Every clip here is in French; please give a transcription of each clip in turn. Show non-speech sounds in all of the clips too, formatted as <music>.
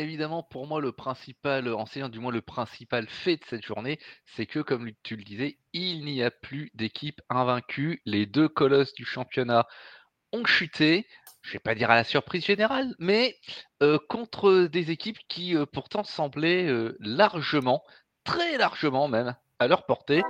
évidemment, pour moi, le principal enseignant, du moins le principal fait de cette journée, c'est que, comme tu le disais, il n'y a plus d'équipe invaincue. Les 2 colosses du championnat ont chuté. Je vais pas dire à la surprise générale, mais heu, contre des équipes qui, heu, pourtant semblaient, largement, très largement même, à leur portée.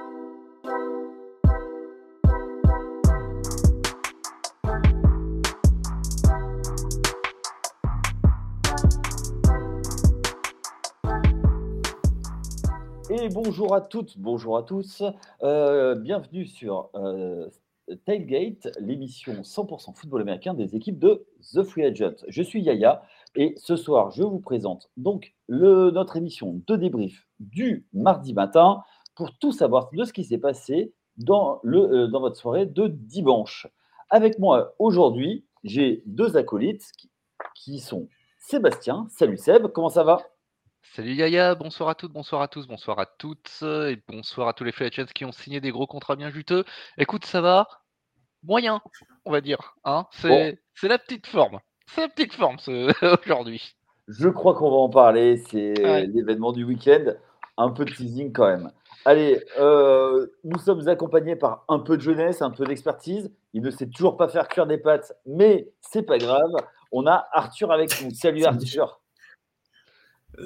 Bonjour à toutes, bonjour à tous. Heu, bienvenue sur, heu, Tailgate, l'émission 100% football américain des équipes de The Free Agent. Je suis Yaya et ce soir, je vous présente donc le notre émission de débrief du mardi matin pour tout savoir de ce qui s'est passé dans dans votre soirée de dimanche. Avec moi aujourd'hui, j'ai 2 acolytes qui qui sont Sébastien. Salut Seb, comment ça va? Salut Yaya, bonsoir à toutes, bonsoir à tous, bonsoir à toutes, et bonsoir à tous les free agents qui ont signé des gros contrats bien juteux. Écoute, ça va? Moyen, on va dire, hein. Bon, C'est la petite forme, c'est la petite forme ce <laughs> aujourd'hui. je crois qu'on va en parler, c'est Ouais. l'événement du week-end. Un peu de teasing quand même. Allez, heu, nous sommes accompagnés par un peu de jeunesse, un peu d'expertise. Il ne sait toujours pas faire cuire des pâtes, mais c'est pas grave. On a Arthur avec nous. Salut. Arthur.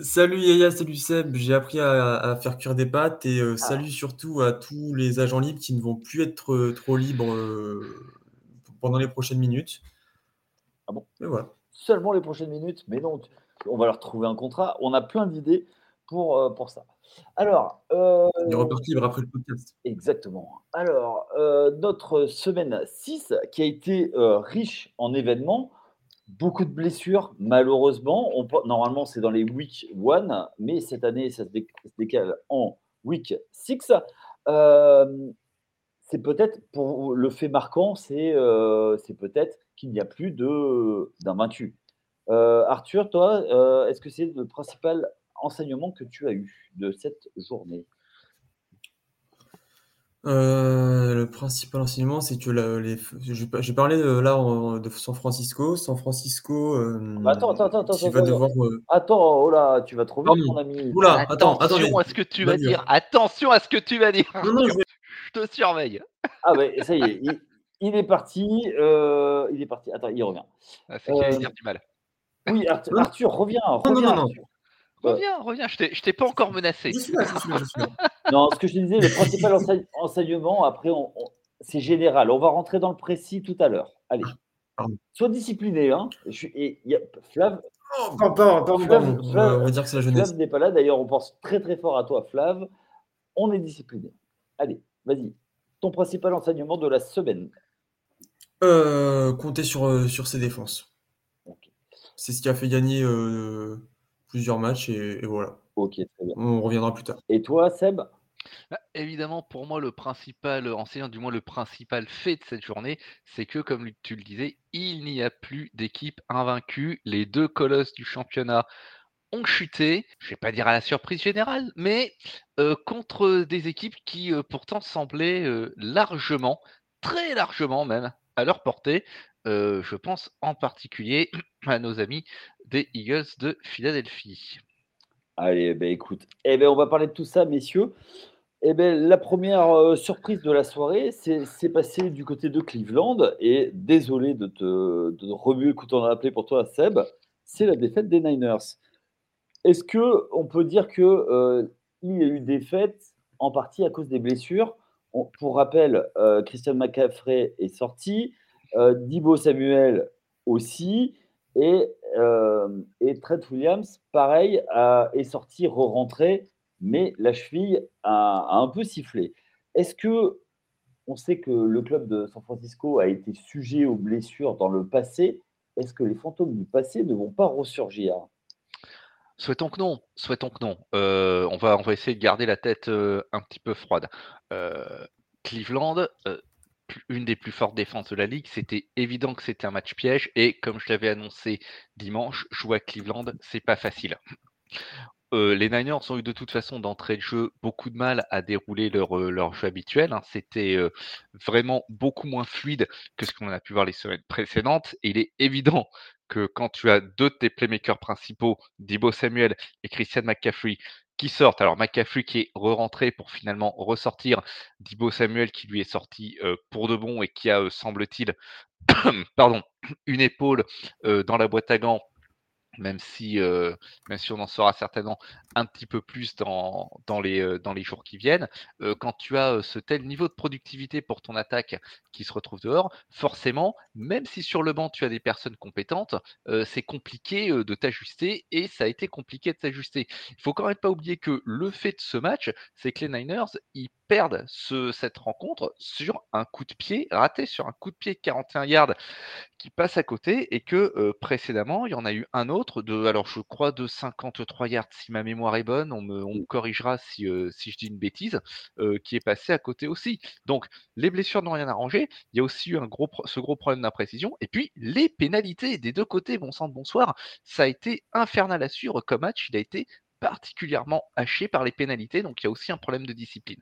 Salut Yaya, salut Seb, j'ai appris à, à faire cuire des pâtes et euh, Ah, salut surtout à tous les agents libres qui ne vont plus être euh, trop libres euh, pendant les prochaines minutes. ah bon? Et voilà. Seulement les prochaines minutes, mais tu on va leur trouver un contrat. On a plein d'idées pour, ça. Alors, repartent libres après le podcast. exactement. Alors, notre semaine 6 qui a été, riche en événements, beaucoup de blessures malheureusement. Normalement, c'est dans les week 1, mais cette année, ça se déc se décale en week 6. Hem, c'est peut-être pour le fait marquant, c'est, heu, c'est peut-être qu'il n'y a plus d'un vaincu. Heu, Arthur, toi, heu, est-ce que c'est le principal enseignement que tu as eu de cette journée? Euh, le principal enseignement, c'est que la- les, j'ai pas- j'ai parlé de, là en- de San Francisco. San Francisco Bah, euh, attends, attends, attends, attends, qui attends, va attends. devoir. euh, Attends, oh là, tu vas trop vite, mon ami. Oula, attends, attendez. Attention à ce que tu vas dire, attention à ce que tu vas dire Non, non, je vais- <laughs> je te surveille. Ah ouais, ça y est, il il est parti, heu, il est parti. Attends, il revient. Ah, c'est qu'il allait Hem, dire du mal. oui, Arth Non, Arthur, reviens, non, non, reviens, non, non. Arthur. Heu, Reviens, reviens, je t'ai pas encore menacé. Je suis là, je suis là, je suis là. <laughs> non, ce que je te disais, le principal enseigne enseignement, après on on c'est général. On va rentrer dans le précis tout à l'heure. Allez, Pardon. sois discipliné, hein. Je suis et il y a Flav Oh, pardon, pardon, pardon, Flav pardon. On va, Flav on va dire que c'est la jeunesse. Flav n'est pas là. D'ailleurs, on pense très, très fort à toi, Flav. On est discipliné. Allez, vas-y. Ton principal enseignement de la semaine. Euh, compter sur, euh, sur ses défenses. C'est ce qui a fait gagner euh, plusieurs matchs et, et voilà. OK, très bien. On reviendra plus tard. Et toi, Seb? Bah, évidemment, pour moi, le principal enseignant, du moins le principal fait de cette journée, c'est que, comme tu le disais, il n'y a plus d'équipe invaincue. Les 2 colosses du championnat ont chuté. Je vais pas dire à la surprise générale, mais heu, contre des équipes qui, heu, pourtant semblaient, heu, largement, très largement même, à leur portée. Heu, je pense en particulier <clears throat> à nos amis des Eagles de Philadelphie. Allez, beh, écoute, eh beh, on va parler de tout ça, messieurs. Eh beh, la première re surprise de la soirée, c'est passé du côté de Cleveland et désolé de te de remuer le couteau dans la pour toi, Seb, c'est la défaite des Niners. Est-ce qu'on peut dire que, heu, il y a eu défaite en partie à cause des blessures? On pour rappel, Christian McCaffrey est sorti, heu, Deebo Samuel aussi et et Trent Williams, pareil, est sorti, re-rentré, mais la cheville a un peu sifflé. Est-ce qu'on sait que le club de San Francisco a été sujet aux blessures dans le passé? Est-ce que les fantômes du passé ne vont pas ressurgir? Souhaitons que non, souhaitons que non. Heu, on va on va essayer de garder la tête, heu, un petit peu froide. Cleveland, une des plus fortes défenses de la ligue, c'était évident que c'était un match piège et comme je l'avais annoncé dimanche, jouer à Cleveland, c'est pas facile. les Niners ont eu de toute façon d'entrée de jeu beaucoup de mal à dérouler leur, leur jeu habituel. Hein. C'était vraiment beaucoup moins fluide que ce qu'on a pu voir les semaines précédentes. Et il est évident que quand tu as deux de tes playmakers principaux, Dibo Samuel et Christian McCaffrey, qui sortent, alors McCaffrey qui est re-rentré pour finalement ressortir, Dibo Samuel qui lui est sorti pour de bon et qui a, semble-t-il, <coughs> pardon, une épaule dans la boîte à gants même si, euh, même si on en saura certainement un petit peu plus dans, euh, les jours qui viennent, euh, quand tu as ce tel niveau de productivité pour ton attaque qui se retrouve dehors, forcément, même si sur le banc tu as des personnes compétentes, c'est compliqué de t'ajuster et ça a été compliqué de t'ajuster. Il faut quand même pas oublier que le fait de ce match, c'est que les Niners, ils perdent ce, cette rencontre sur un coup de pied raté, sur un coup de pied de 41 yards qui passe à côté et que précédemment, il y en a eu un autre de, alors je crois, de 53 yards, si ma mémoire est bonne, on me, corrigera si, si, je dis une bêtise, qui est passé à côté aussi. Donc, les blessures n'ont rien arrangé, il y a aussi eu un gros, ce gros problème d'imprécision, et puis les pénalités des deux côtés, bon sang de bonsoir, ça a été infernal à suivre comme match, il a été particulièrement haché par les pénalités, donc il y a aussi un problème de discipline.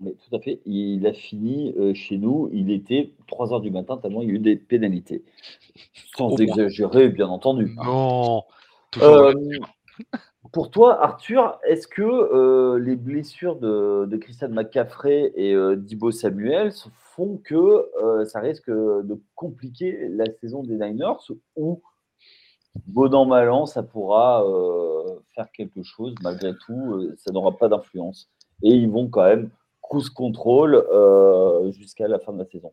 Mais tout à fait. Il a fini euh, chez nous. Il était 3 heures du matin, tellement il y a eu des pénalités. Sans exagérer, bien entendu. Non. Euh, pour toi, Arthur, est-ce que euh, les blessures de, de, Christian McCaffrey et d'Ibo Samuel font que ça risque de compliquer la saison des Niners ou bon an, mal an, ça pourra faire quelque chose? Malgré tout, ça n'aura pas d'influence. Et ils vont quand même cruise contrôle euh, jusqu'à la fin de la saison.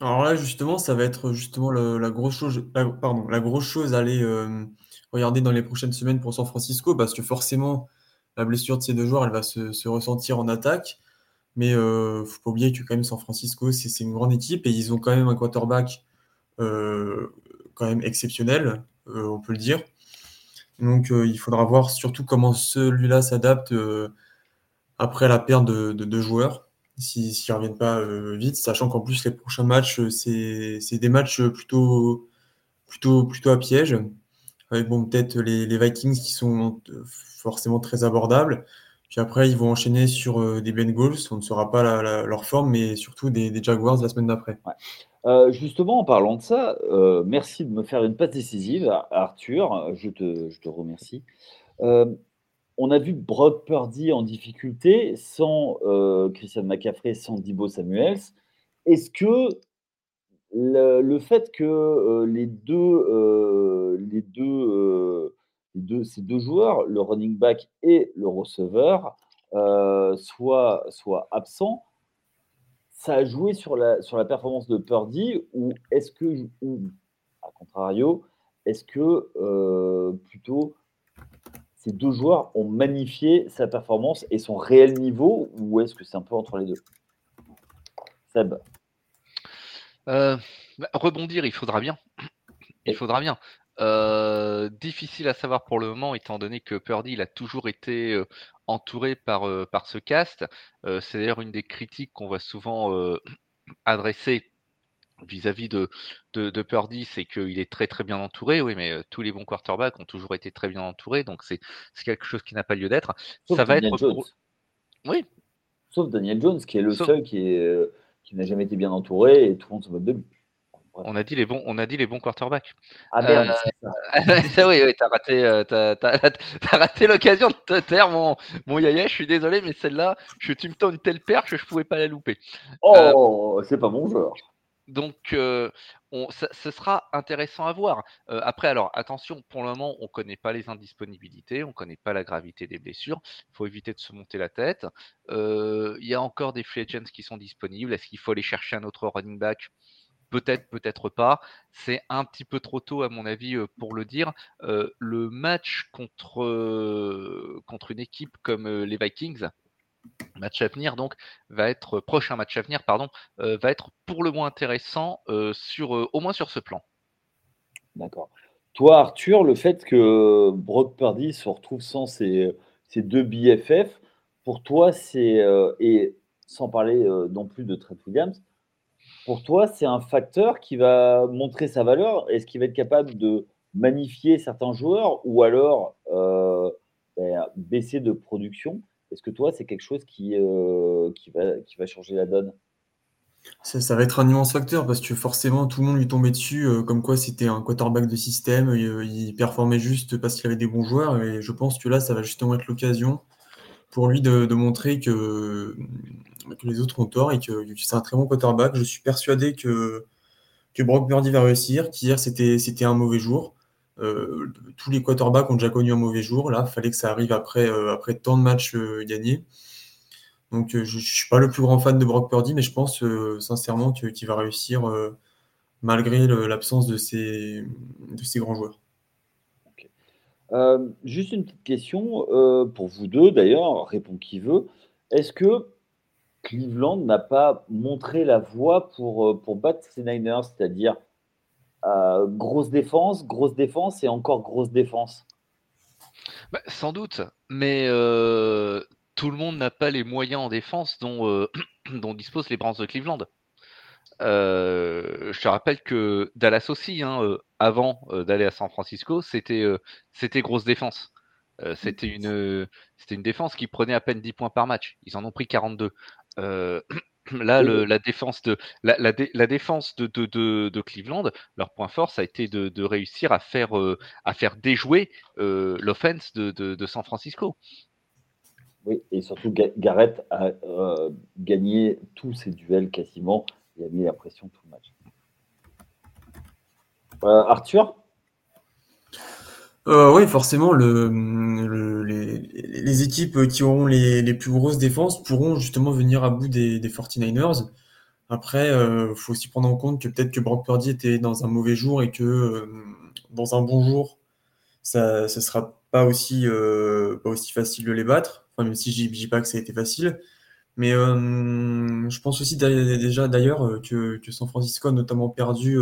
Alors là, justement, ça va être justement la, grosse chose, pardon, la grosse chose à aller euh, regarder dans les prochaines semaines pour San Francisco, parce que forcément, la blessure de ces deux joueurs, elle va se, ressentir en attaque. Mais ne euh, faut pas oublier que quand même San Francisco, c'est une grande équipe et ils ont quand même un quarterback quand même exceptionnel, on peut le dire. Donc il faudra voir surtout comment celui-là s'adapte après la perte de deux joueurs, s'ils ne reviennent pas euh, vite, sachant qu'en plus les prochains matchs, euh, c'est des matchs plutôt, plutôt, plutôt à piège, avec bon, peut-être les, Vikings qui sont euh, forcément très abordables. Puis après, ils vont enchaîner sur des Bengals, on ne saura pas leur forme, mais surtout des, des Jaguars la semaine d'après. justement, en parlant de ça, merci de me faire une passe décisive, Arthur. Je te, je te remercie on a vu Brock Purdy en difficulté sans euh, Christian McCaffrey, sans Dibo Samuels. Est-ce que le, fait que euh, les deux, euh, les deux, ces deux joueurs, le running back et le receveur, soient, soient absents, ça a joué sur la, performance de Purdy ou est-ce que, à contrario, est-ce que plutôt ces deux joueurs ont magnifié sa performance et son réel niveau ou est-ce que c'est un peu entre les deux? Seb euh, bah, Rebondir, il faudra bien. Il faudra bien. Euh, difficile à savoir pour le moment, étant donné que Purdy il a toujours été euh, entouré par, par ce cast. c'est d'ailleurs une des critiques qu'on va souvent adresser vis-à-vis de, de, de, Purdy, c'est qu'il est très très bien entouré, oui, mais tous les bons quarterbacks ont toujours été très bien entourés, donc c'est quelque chose qui n'a pas lieu d'être. Ça va être Jones. Oui. Sauf Daniel Jones, qui est le seul qui, est, qui n'a jamais été bien entouré et tout le monde se moque de lui. On a dit les bons, on a dit les bons quarterbacks. Ah merde, euh, ça. <laughs> oui, oui, t'as raté, euh, raté l'occasion de te taire, mon, mon yaya. Je suis désolé, mais celle-là, je, tu me tends une telle perche que je pouvais pas la louper. Oh, c'est pas mon joueur. Donc, on, ce sera intéressant à voir. après, alors, attention, pour le moment, on ne connaît pas les indisponibilités, on ne connaît pas la gravité des blessures. Il faut éviter de se monter la tête. Il y a encore des free qui sont disponibles. Est-ce qu'il faut aller chercher un autre running back? Peut-être, peut-être pas. C'est un petit peu trop tôt, à mon avis, pour le dire. le match contre une équipe comme les Vikings, match à venir donc va être prochain match à venir pardon euh, va être pour le moins intéressant euh, sur euh, au moins sur ce plan. D'accord. Toi Arthur, le fait que Brock Purdy se retrouve sans ses, deux BFF, pour toi c'est et sans parler non plus de Trent Williams, pour toi c'est un facteur qui va montrer sa valeur? Est-ce qu'il va être capable de magnifier certains joueurs ou alors ben, baisser de production? Est-ce que toi, c'est quelque chose qui, qui, va, qui va changer la donne? Ça, va être un immense facteur parce que forcément tout le monde lui tombait dessus comme quoi c'était un quarterback de système, il, performait juste parce qu'il avait des bons joueurs et je pense que là ça va justement être l'occasion pour lui de, montrer que, les autres ont tort et que, c'est un très bon quarterback. Je suis persuadé que, Brock Purdy va réussir, qu'hier c'était un mauvais jour. Euh, tous les quarterbacks ont déjà connu un mauvais jour. Là, il fallait que ça arrive après, euh, après tant de matchs euh, gagnés. Donc, je ne suis pas le plus grand fan de Brock Purdy, mais je pense sincèrement qu'il va réussir malgré l'absence de ces, de grands joueurs. juste une petite question pour vous deux, d'ailleurs, répond qui veut. Est-ce que Cleveland n'a pas montré la voie pour, pour battre ces Niners, c'est-à-dire euh, grosse défense, grosse défense et encore grosse défense. Bah, sans doute, mais euh, tout le monde n'a pas les moyens en défense dont, euh, <clears throat> disposent les Browns de Cleveland. je te rappelle que Dallas aussi, hein, avant d'aller à San Francisco, c'était c'était grosse défense. c'était une, une défense qui prenait à peine 10 points par match. Ils en ont pris 42. <clears throat> Là, la défense de la, défense de, de, Cleveland, leur point fort, ça a été de, réussir à faire euh, à faire déjouer euh, l'offense de, San Francisco. Oui, et surtout Garrett a euh, gagné tous ses duels quasiment. Il a mis la pression tout le match. Arthur? Euh, oui, forcément, le, les, équipes qui auront les, plus grosses défenses pourront justement venir à bout des, 49ers. Après, il euh, faut aussi prendre en compte que peut-être que Brock Purdy était dans un mauvais jour et que euh, dans un bon jour, ça ne sera pas aussi, pas aussi facile de les battre. Enfin, même si je ne dis pas que ça a été facile. Mais je pense aussi déjà d'ailleurs que, que, San Francisco a notamment perdu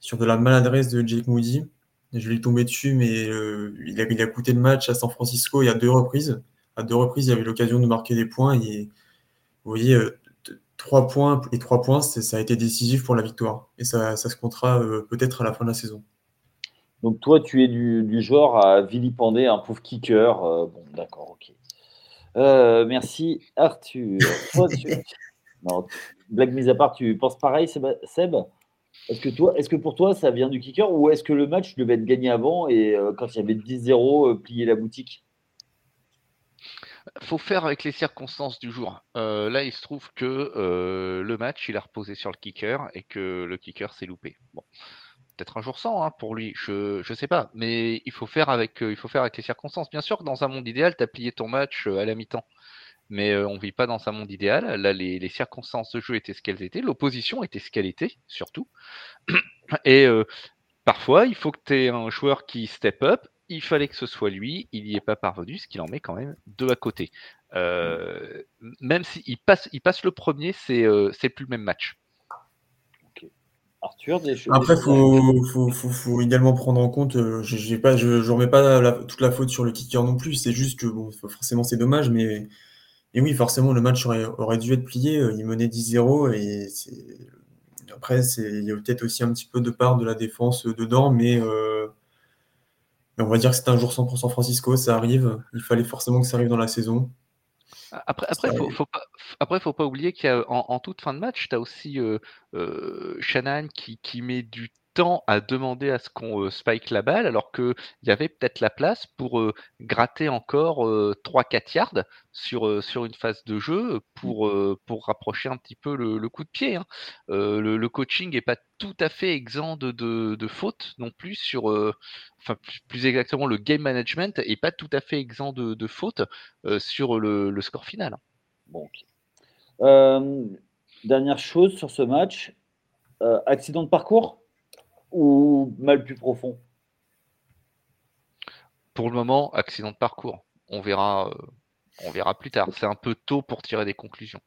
sur de la maladresse de Jake Moody. Je l'ai tombé dessus, mais euh, il, a, il, a, coûté le match à San Francisco il y a deux reprises. À deux reprises, il avait l'occasion de marquer des points. Et, vous voyez, euh, trois points et trois points, ça a été décisif pour la victoire. Et ça, ça se comptera euh, peut-être à la fin de la saison. Donc toi, tu es du, du genre à vilipender un pauvre kicker. bon, d'accord, ok. merci Arthur. <laughs> non, blague mise à part, tu penses pareil, Seb? Est-ce que, toi, que pour toi, ça vient du kicker ou est-ce que le match devait être gagné avant et euh, quand il y avait 10-0, euh, plier la boutique? Faut faire avec les circonstances du jour. Euh, là, il se trouve que le match, il a reposé sur le kicker et que le kicker s'est loupé. Bon, peut-être un jour sans hein, pour lui, je ne sais pas. Mais il faut, faire avec, il faut faire avec les circonstances. Bien sûr que dans un monde idéal, tu as plié ton match à la mi-temps mais on ne vit pas dans un monde idéal. Là, les, circonstances de jeu étaient ce qu'elles étaient, l'opposition était ce qu'elle était, surtout. <clears throat> Et parfois, il faut que tu aies un joueur qui step up. Il fallait que ce soit lui, il n'y est pas parvenu, ce qui en met quand même deux à côté. même s'il passe, il passe le premier, c'est c'est plus le même match. Arthur, des choses. Après, il faut, faut, également prendre en compte, je ne pas, je, remets pas toute la faute sur le kicker non plus, c'est juste que bon, forcément c'est dommage, mais et oui, forcément, le match aurait, dû être plié. Euh, il menait 10-0 et après, il y a peut-être aussi un petit peu de part de la défense euh, dedans, euh, mais, on va dire que c'est un jour 100% San Francisco, ça arrive. Il fallait forcément que ça arrive dans la saison. Après, après, faut, faut pas, après, faut pas oublier qu'en en, toute fin de match, tu as aussi Shannon qui, qui, met du à demander à ce qu'on spike la balle, alors qu'il y avait peut-être la place pour gratter encore 3-4 yards sur, sur une phase de jeu pour, pour rapprocher un petit peu le, coup de pied. Hein. Le, coaching n'est pas tout à fait exempt de, de, fautes non plus sur, enfin plus, exactement le game management est pas tout à fait exempt de, de fautes sur le, score final. Bon, dernière chose sur ce match, accident de parcours? Ou mal plus profond? Pour le moment, accident de parcours. On verra, euh, on verra plus tard. C'est un peu tôt pour tirer des conclusions.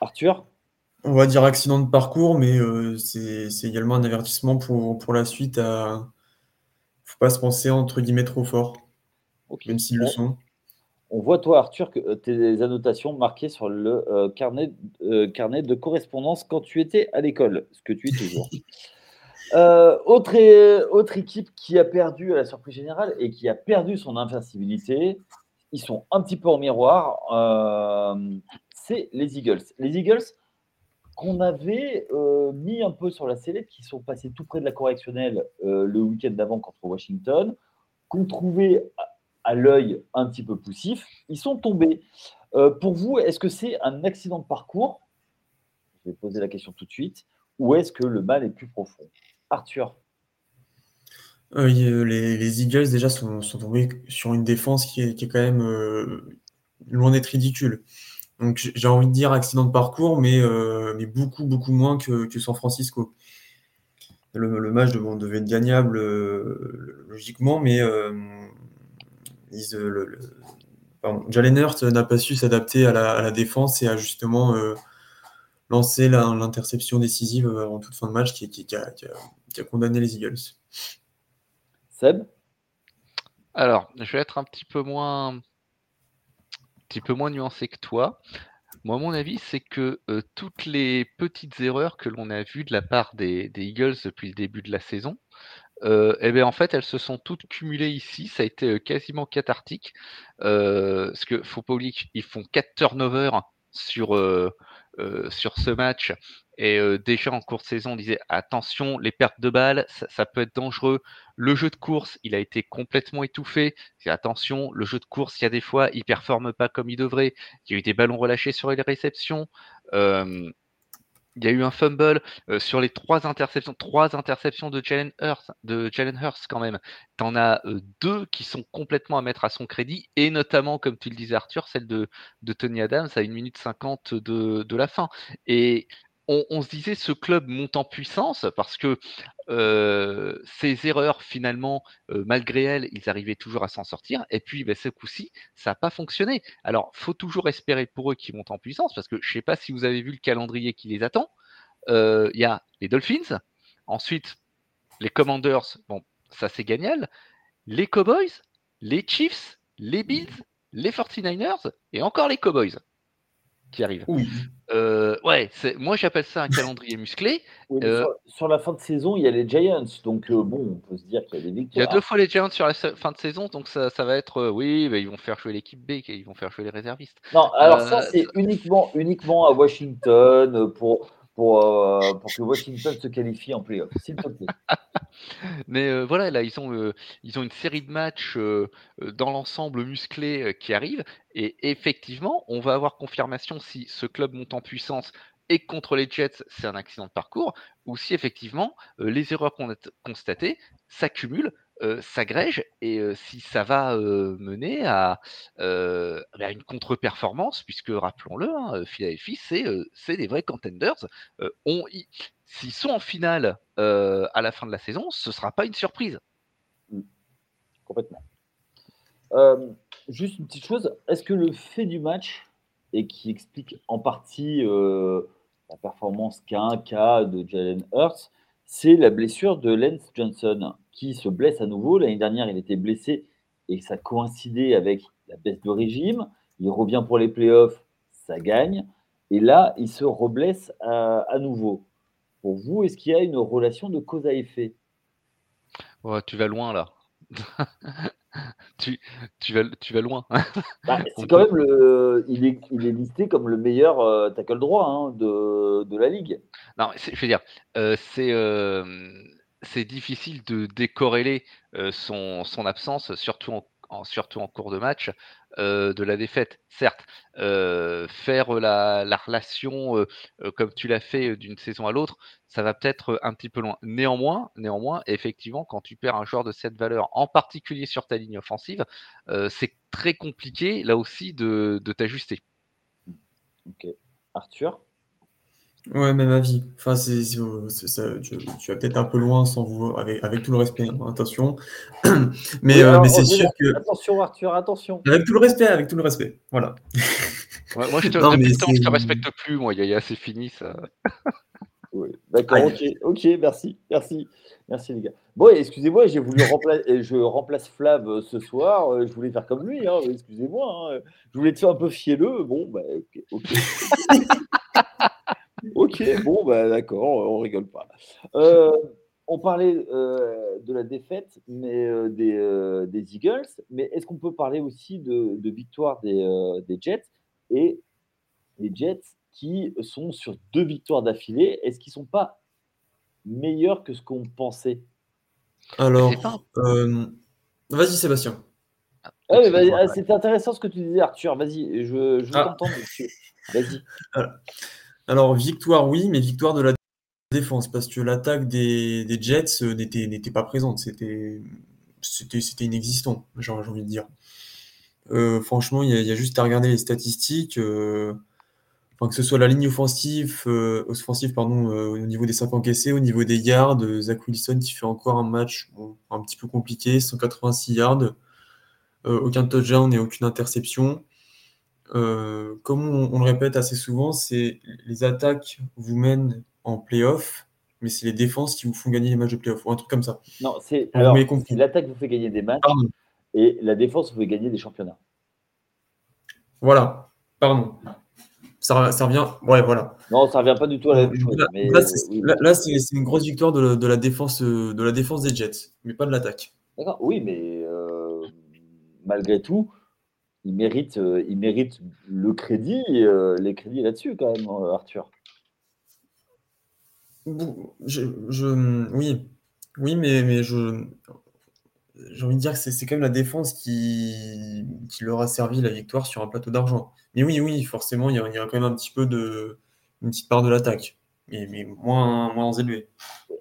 Arthur? On va dire accident de parcours, mais euh, c'est également un avertissement pour, pour la suite. ne faut pas se penser entre guillemets trop fort, même s'ils le sont. On voit, toi, Arthur, que euh, tes annotations marquées sur le carnet, carnet de correspondance quand tu étais à l'école, ce que tu es toujours. <laughs> Euh, autre, autre équipe qui a perdu à la surprise générale et qui a perdu son invincibilité, ils sont un petit peu en miroir, euh, c'est les Eagles. Les Eagles qu'on avait euh, mis un peu sur la sellette, qui sont passés tout près de la correctionnelle le week-end d'avant contre Washington, qu'on trouvait à, l'œil un petit peu poussif, ils sont tombés. pour vous, est-ce que c'est un accident de parcours? Je vais poser la question tout de suite. Ou est-ce que le mal est plus profond? Arthur euh, les, Eagles déjà sont, tombés sur une défense qui est, quand même euh, loin d'être ridicule. Donc j'ai envie de dire accident de parcours, mais, euh, beaucoup, beaucoup moins que, San Francisco. Le, match devait être gagnable logiquement, mais Jalen Hurts n'a pas su s'adapter à, la, défense et a justement lancé l'interception décisive en toute fin de match qui, a, qui a condamné les Eagles. Seb? Alors, je vais être un petit peu moins, un petit peu moins nuancé que toi. Moi, mon avis, c'est que euh, toutes les petites erreurs que l'on a vues de la part des, Eagles depuis le début de la saison, euh, eh bien, en fait, elles se sont toutes cumulées ici. Ça a été euh, quasiment cathartique. parce qu'il ne faut pas oublier qu'ils font 4 turnovers sur, sur ce match et déjà en courte saison, on disait attention, les pertes de balles, ça, peut être dangereux. Le jeu de course, il a été complètement étouffé. Attention, le jeu de course, il y a des fois, il performe pas comme il devrait. Il y a eu des ballons relâchés sur les réceptions. Il y a eu un fumble sur les trois interceptions, trois interceptions de Jalen Hurst, quand même. Tu en as deux qui sont complètement à mettre à son crédit, et notamment, comme tu le disais Arthur, celle de, de Tony Adams à 1 minute 50 de, de la fin. Et on, se disait ce club monte en puissance parce que ces erreurs, finalement, malgré elles, ils arrivaient toujours à s'en sortir. Et puis, ben, ce coup-ci, ça n'a pas fonctionné. Alors, faut toujours espérer pour eux qu'ils montent en puissance parce que je ne sais pas si vous avez vu le calendrier qui les attend. Il y a les Dolphins, ensuite les Commanders, bon, ça c'est gagnal, les Cowboys, les Chiefs, les Bills, les 49ers et encore les Cowboys qui arrivent. Oui. Euh, ouais, moi j'appelle ça un calendrier musclé. <laughs> Euh, sur, la fin de saison, il y a les Giants, donc euh, bon, on peut se dire qu'il y a des victoires. Il y a deux fois les Giants sur la fin de saison, donc ça, ça va être, oui, bah, ils vont faire jouer l'équipe B, ils vont faire jouer les réservistes. Non, alors ça c'est uniquement, uniquement à Washington pour pour, euh, pour que Washington se qualifie en playoff, s'il te plaît. <laughs> Mais euh, voilà, là, ils ont, euh, ils ont une série de matchs dans l'ensemble musclé qui arrive. Et effectivement, on va avoir confirmation si ce club monte en puissance et contre les Jets, c'est un accident de parcours, ou si effectivement, les erreurs qu'on a constatées s'accumulent s'agrège et si ça va mener à, une contre-performance, puisque rappelons-le, hein, Philadelphie, c'est des vrais contenders. S'ils sont en finale à la fin de la saison, ce ne sera pas une surprise. Mmh. Complètement. juste une petite chose, est-ce que le fait du match, et qui explique en partie la performance K1 K de Jalen Hurts, c'est la blessure de Lance Johnson qui se blesse à nouveau. L'année dernière, il était blessé et ça coïncidait avec la baisse de régime. Il revient pour les playoffs, ça gagne. Et là, il se reblesse à, nouveau. Pour vous, est-ce qu'il y a une relation de cause à effet? Tu vas loin là. <laughs> tu, vas, tu vas loin. <laughs> Bah, c'est quand même le, il est, il est listé comme le meilleur euh, tackle droit hein, de, de, la ligue. Non, je veux dire, euh, c'est euh, c'est difficile de décorréler son, son, absence, surtout en, surtout en cours de match, de la défaite. Certes, faire la, la relation comme tu l'as fait d'une saison à l'autre, ça va peut-être un petit peu loin. Néanmoins, effectivement, quand tu perds un joueur de cette valeur, en particulier sur ta ligne offensive, c'est très compliqué là aussi de, t'ajuster. Arthur? Ouais, même avis. Enfin, c'est, ça, tu, vas peut-être un peu loin sans vous, avec, avec tout le respect, hein, attention. <clears throat> mais, euh, mais c'est sûr que. Attention, Arthur, attention. Avec tout le respect, avec tout le respect. Voilà. moi, je te, je te respecte plus, moi, il y a c'est fini, ça. <laughs> D'accord, ok, ok, merci, merci, merci les gars. Bon, excusez-moi, j'ai voulu remplacer, je remplace Flav euh, ce soir, euh, je voulais faire comme lui, hein, excusez-moi, hein. je voulais te faire un peu fielleux, bon, bah, ok. <laughs> Ok, bon, bah, d'accord, on rigole pas. Euh, on parlait de la défaite mais, des, des, Eagles, mais est-ce qu'on peut parler aussi de, de victoire des, des, Jets et les Jets qui sont sur deux victoires d'affilée, est-ce qu'ils ne sont pas meilleurs que ce qu'on pensait? Alors, vas-y Sébastien. Ah, ah c'est intéressant ce que tu disais, Arthur. Vas-y, je, je ah. t'entends, monsieur. Vas-y. Alors, victoire, oui, mais victoire de la défense, parce que l'attaque des, Jets euh, n'était pas présente. C'était inexistant, j'ai envie de dire. Euh, franchement, il y, a juste à regarder les statistiques. Euh, que ce soit la ligne offensive, offensive pardon, au niveau des 5 encaissés, au niveau des yards, Zach Wilson qui fait encore un match un petit peu compliqué, 186 yards. Aucun touchdown et aucune interception. Euh, comme on, le répète assez souvent, c'est les attaques vous mènent en playoff, mais c'est les défenses qui vous font gagner les matchs de playoff, ou un truc comme ça. Non, c'est l'attaque vous fait gagner des matchs et la défense vous fait gagner des championnats. Voilà, pardon. Ça, ça, revient. Ouais, voilà. Non, ça revient pas du tout à la même chose. Là, c'est une grosse victoire de, la défense, de la défense des Jets, mais pas de l'attaque. D'accord, oui, mais malgré tout, il mérite, euh, il mérite le crédit, euh, les crédits là-dessus quand même, euh, Arthur. Je, oui, oui, mais, mais je, j'ai envie de dire que c'est, quand même la défense qui, qui leur a servi la victoire sur un plateau d'argent. Mais oui, oui, forcément, il y, a, il y a quand même un petit peu de, une petite part de l'attaque, mais, mais moins, moins élevé.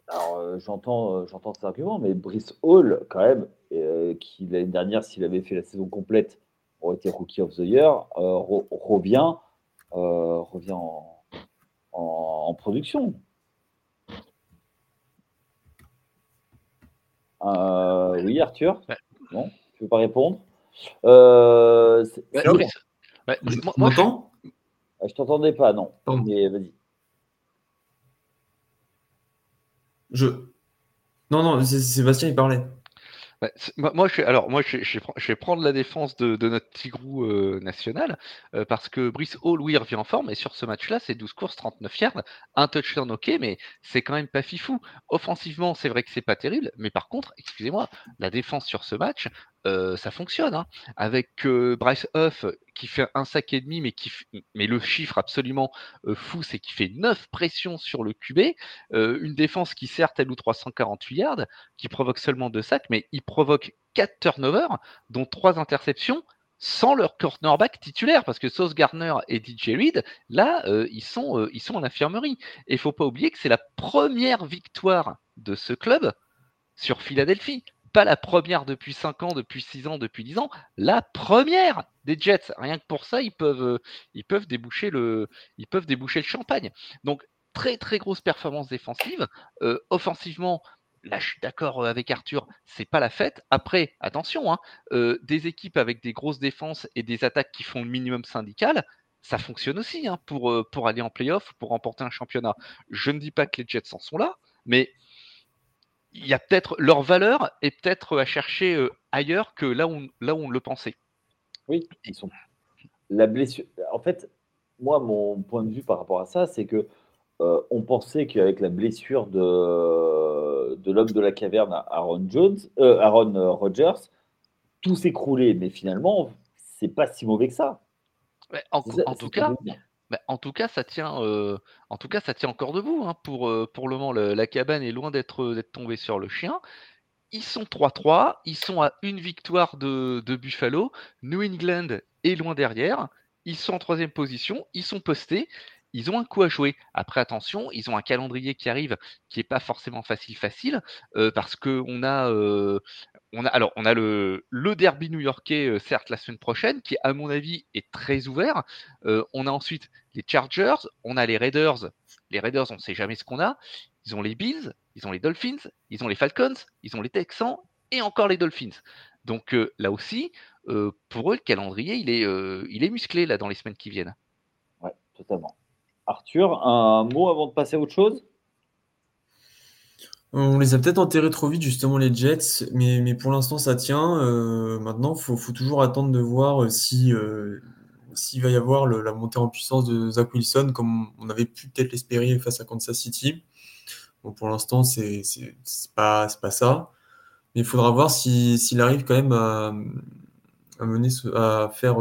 Alors, j'entends, j'entends cet argument, mais Brice Hall, quand même, euh, qui l'année dernière, s'il avait fait la saison complète, aurait été Rookie of the Year, euh, revient, euh, revient en, production. oui, Arthur? Non? Tu veux pas répondre? Euh, Je t'entendais pas, non. Mais vas-y. Je. Non, non, Sébastien, il parlait. Bah, moi, je, alors, moi, je, vais prendre la défense de, notre Tigrou euh, national euh, parce que Brice Hall, oui, revient en forme. Et sur ce match-là, c'est 12 courses, 39 yards, un touchdown, ok, mais c'est quand même pas fifou. Offensivement, c'est vrai que c'est pas terrible, mais par contre, excusez-moi, la défense sur ce match, euh, ça fonctionne. Hein. Avec Bryce Huff qui fait un sac et demi, mais, qui, mais le chiffre absolument fou, c'est qu'il fait 9 pressions sur le QB. une défense qui certes elle ou 348 yards, qui provoque seulement 2 sacs, mais il provoque 4 turnovers, dont 3 interceptions sans leur cornerback titulaire, parce que Sauce Gardner et DJ Reed, là, ils, sont, ils sont en infirmerie. Et il faut pas oublier que c'est la première victoire de ce club sur Philadelphie pas la première depuis 5 ans, depuis 6 ans, depuis 10 ans, la première des Jets. Rien que pour ça, ils peuvent, euh, ils peuvent, déboucher, le, ils peuvent déboucher le champagne. Donc, très très grosse performance défensive. Euh, offensivement, là je suis d'accord euh, avec Arthur, c'est pas la fête. Après, attention, hein, des équipes avec des grosses défenses et des attaques qui font le minimum syndical, ça fonctionne aussi hein, pour, pour aller en playoff, pour remporter un championnat. Je ne dis pas que les Jets en sont là, mais il y a peut-être leur valeur est peut-être à chercher euh, ailleurs que là où, là où on le pensait. Oui, ils sont. La blessure. En fait, moi, mon point de vue par rapport à ça, c'est que euh, on pensait qu'avec la blessure de, de l'homme de la caverne, Aaron Jones, euh, Aaron Rodgers, tout s'écroulait. Mais finalement, c'est pas si mauvais que ça. en, tout cas, bah, en tout cas, ça tient, euh, en tout cas, ça tient encore debout, hein, pour, euh, pour le moment. la cabane est loin d'être, euh, d'être tombée sur le chien. Ils sont 3-3, ils sont à une victoire de Buffalo. New England est loin derrière. Ils sont en troisième position, ils sont postés ils ont un coup à jouer. Après, attention, ils ont un calendrier qui arrive qui n'est pas forcément facile, facile, euh, parce qu'on a, euh, a, alors, on a le, le derby new-yorkais, euh, certes, la semaine prochaine, qui, à mon avis, est très ouvert. on a ensuite les Chargers, on a les Raiders. Les Raiders, on ne sait jamais ce qu'on a. Ils ont les Bills, ils ont les Dolphins, ils ont les Falcons, ils ont les Texans et encore les Dolphins. Donc là aussi, pour eux, le calendrier, il est, il est musclé là dans les semaines qui viennent. Ouais, totalement. Arthur, un mot avant de passer à autre chose? On les a peut-être enterrés trop vite, justement, les Jets, mais, pour l'instant, ça tient. Euh, maintenant, il faut, toujours attendre de voir euh, si, euh, s'il va y avoir la montée en puissance de Zach Wilson, comme on avait pu peut-être l'espérer face à Kansas City. pour l'instant, c'est pas, pas ça. Mais il faudra voir s'il arrive quand même à, à faire,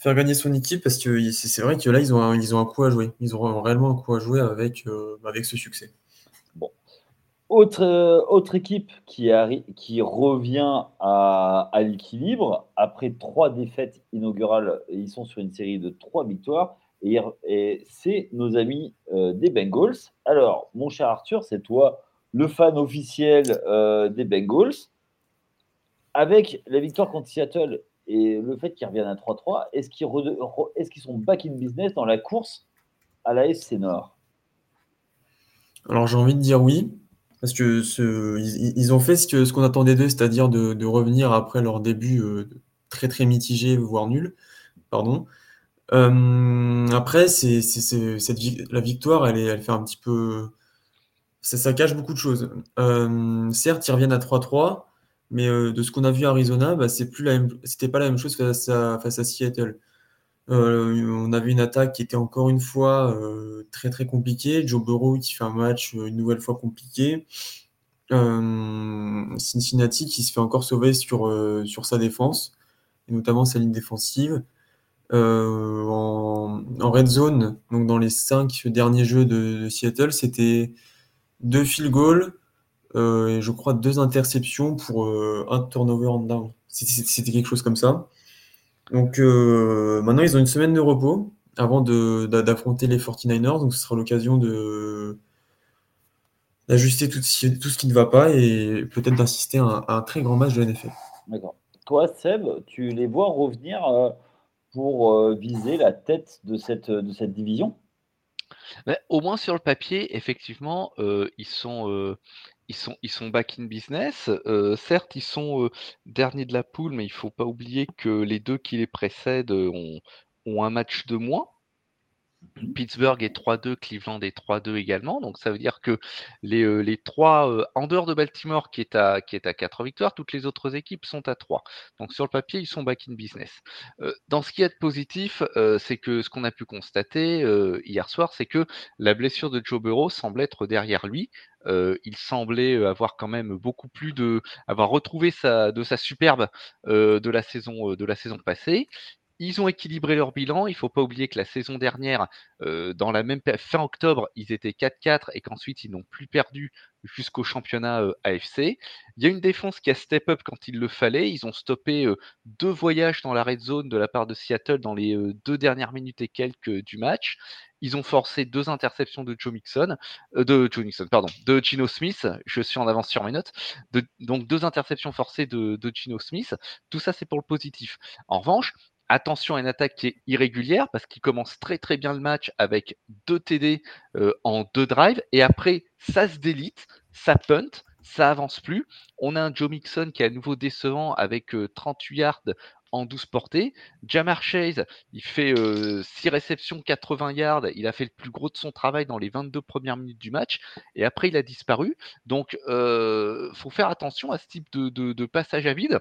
faire gagner son équipe parce que c'est vrai que là, ils ont, un, ils ont un coup à jouer. Ils ont réellement un coup à jouer avec, avec ce succès. Autre, euh, autre équipe qui, qui revient à, l'équilibre, après trois défaites inaugurales, ils sont sur une série de trois victoires, et, c'est nos amis euh, des Bengals. Alors, mon cher Arthur, c'est toi le fan officiel euh, des Bengals. Avec la victoire contre Seattle et le fait qu'ils reviennent à 3-3, est-ce qu'ils sont back in business dans la course à la SC Nord? Alors j'ai envie de dire oui, parce que ils, ont fait ce qu'on ce attendait d'eux, c'est-à-dire de, revenir après leur début euh, très très mitigé, voire nul. Pardon. Euh, après, la victoire, elle, fait un petit peu. Ça, ça cache beaucoup de choses. Euh, certes, ils reviennent à 3-3, mais de ce qu'on a vu à Arizona, bah, c'est pas la même chose face à, Seattle. Euh, on avait une attaque qui était encore une fois euh, très très compliquée. Joe Burrow qui fait un match euh, une nouvelle fois compliqué. Cincinnati qui se fait encore sauver sur, sur sa défense, et notamment sa ligne défensive. en, red zone, donc dans les cinq derniers jeux de, Seattle, c'était deux field goals et je crois deux interceptions pour un turnover en down. C'était quelque chose comme ça. Donc euh, maintenant, ils ont une semaine de repos avant d'affronter les 49ers. Donc ce sera l'occasion de d'ajuster tout, tout, ce qui ne va pas et peut-être d'assister à, un très grand match de NFL. D'accord. Toi, Seb, tu les vois revenir euh, pour euh, viser la tête de cette, de cette division? Au moins sur le papier, effectivement, ils sont ils sont, back in business. certes, ils sont derniers de la poule, mais il ne faut pas oublier que les deux qui les précèdent ont, ont un match de moins. Pittsburgh est 3-2, Cleveland est 3-2 également. Donc ça veut dire que les, euh, trois, euh, en dehors de Baltimore qui est, à, qui est à 4 victoires, toutes les autres équipes sont à 3. Donc sur le papier, ils sont back in business. Euh, dans ce qui est de positif, c'est que ce qu'on a pu constater hier soir, c'est que la blessure de Joe Burrow semble être derrière lui. il semblait avoir quand même beaucoup plus de, avoir retrouvé sa, de sa superbe de la saison de la saison passée. Ils ont équilibré leur bilan. Il ne faut pas oublier que la saison dernière, euh, fin octobre, ils étaient 4-4 et qu'ensuite ils n'ont plus perdu jusqu'au championnat euh, AFC. Il y a une défense qui a step up quand il le fallait. Ils ont stoppé euh, deux voyages dans la red zone de la part de Seattle dans les deux dernières minutes et quelques du match. Ils ont forcé deux interceptions de Joe Mixon, de Joe Mixon, pardon, de Gino Smith. Je suis en avance sur mes notes. donc deux interceptions forcées de, de Gino Smith. Tout ça, c'est pour le positif. En revanche, Attention à une attaque qui est irrégulière parce qu'il commence très très bien le match avec deux TD euh, en deux drives et après ça se délite, ça punt, ça avance plus. On a un Joe Mixon qui est à nouveau décevant avec 38 euh, yards en 12 portées. Jamar Chase, il fait 6 euh, réceptions, 80 yards. Il a fait le plus gros de son travail dans les 22 premières minutes du match. Et après, il a disparu. Donc, il faut faire attention à ce type de passage à vide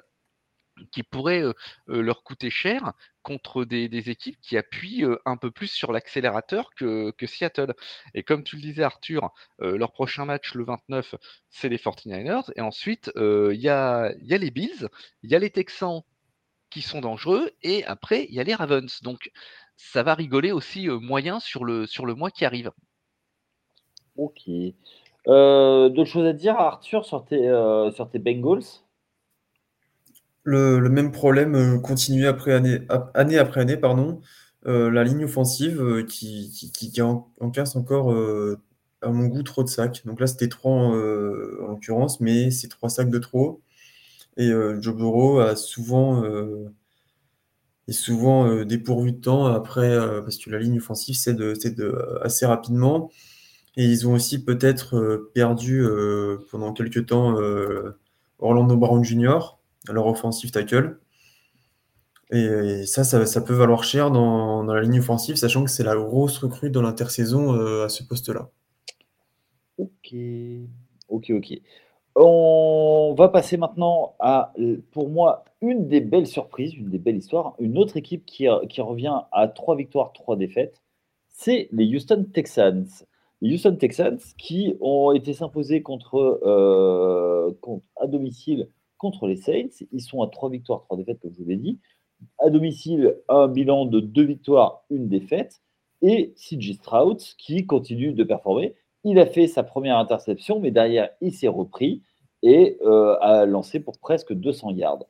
qui pourrait leur coûter cher contre des, équipes qui appuient un peu plus sur l'accélérateur que, Seattle. Et comme tu le disais, Arthur, leur prochain match le 29, c'est les 49ers. Et ensuite, il y, a, les Bills, il y a les Texans qui sont dangereux, et après, il y a les Ravens. Donc, ça va rigoler aussi moyen sur le, sur le mois qui arrive. Ok. D'autres choses à dire, Arthur, sur tes, sur tes Bengals? Le, même problème euh, continue après année, année après année, pardon. Euh, la ligne offensive euh, qui, qui, encaisse encore, à mon goût, trop de sacs. Donc là, c'était trois en, l'occurrence, mais c'est trois sacs de trop. Et Joe Burrow a souvent, est souvent dépourvu de temps après, parce que la ligne offensive cède, assez rapidement. Et ils ont aussi peut-être perdu pendant quelques temps Orlando Brown Jr., leur offensive tackle. Et, ça, ça, peut valoir cher dans, la ligne offensive, sachant que c'est la grosse recrue dans l'intersaison euh, à ce poste-là. Ok, ok, ok. On va passer maintenant à, pour moi, une des belles surprises, une des belles histoires, une autre équipe qui, revient à trois victoires, trois défaites, c'est les Houston Texans. les Houston Texans qui ont été s'imposer contre, euh, contre, à domicile contre les Saints. Ils sont à trois victoires, trois défaites, comme je vous l'ai dit. À domicile, un bilan de deux victoires, une défaite. Et CJ Stroud qui continue de performer. Il a fait sa première interception, mais derrière, il s'est repris et euh, a lancé pour presque 200 yards.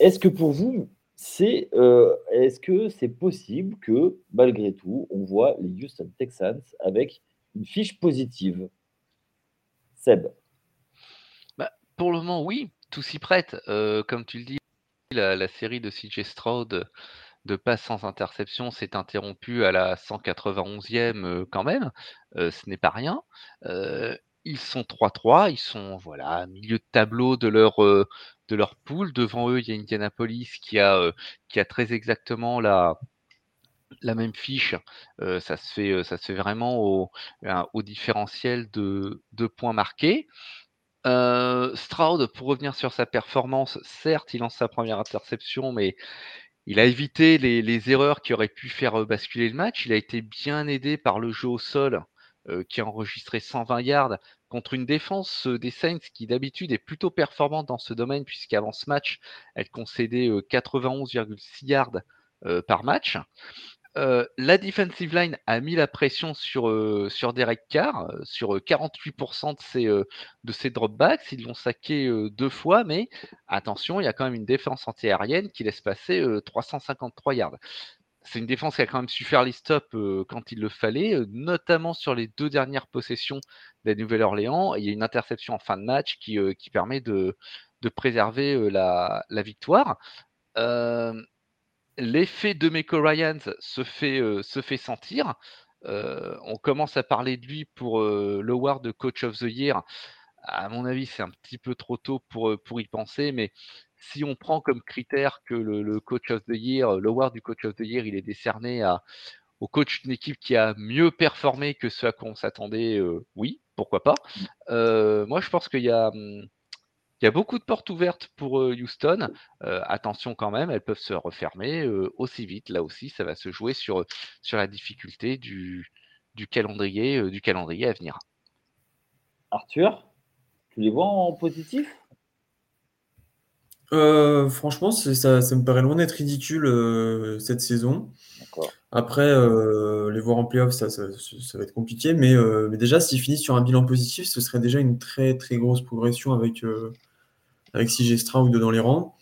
Est-ce que pour vous, c'est euh, est-ce que c'est possible que malgré tout, on voit les Houston Texans avec une fiche positive? Seb Pour le moment, oui, tout s'y prête. Euh, comme tu le dis, la, série de CJ Stroud de passes sans interception s'est interrompue à la 191e euh, quand même. ce n'est pas rien. ils sont 3-3, ils sont voilà milieu de tableau de leur de leur poule. Devant eux, il y a Indianapolis qui a, euh, qui a très exactement la, même fiche. Euh, ça, se fait, euh, ça se fait vraiment au, au différentiel de, de, points marqués. Stroud, pour revenir sur sa performance, certes, il lance sa première interception, mais il a évité les, erreurs qui auraient pu faire basculer le match. Il a été bien aidé par le jeu au sol, qui a enregistré 120 yards, contre une défense des Saints qui d'habitude est plutôt performante dans ce domaine, puisqu'avant ce match, elle concédait 91,6 yards par match. La defensive line a mis la pression sur, sur Derek Carr, sur 48% de ses, de ses dropbacks. Ils l'ont saqué deux fois, mais attention, il y a quand même une défense antiaérienne qui laisse passer 353 yards c'est une défense qui a quand même su faire les stops quand il le fallait, notamment sur les deux dernières possessions de la Nouvelle-Orléans. Il y a une interception en fin de match qui, qui permet de, de préserver la, la, victoire. L'effet de Meko Ryans se fait, fait sentir. on commence à parler de lui pour l'award de Coach of the Year. À mon avis, c'est un petit peu trop tôt pour, y penser, mais si on prend comme critère que le, coach of the year, l'award du coach of the year, il est décerné au coach d'une équipe qui a mieux performé que ce à quoi on s'attendait, euh, oui, pourquoi pas. Euh, moi, je pense qu'il y a, hum, il y a beaucoup de portes ouvertes pour euh, Houston. attention quand même, elles peuvent se refermer aussi vite. Là aussi, ça va se jouer sur, sur la difficulté du, du calendrier, du calendrier à venir. Arthur, tu les vois en positif? Euh, franchement, ça, ça me paraît loin d'être ridicule euh, cette saison. Après, euh, les voir en playoff, ça, ça, ça va être compliqué. Mais, mais déjà, s'ils finissent sur un bilan positif, ce serait déjà une très très grosse progression avec, avec CJ Stroud dans les rangs.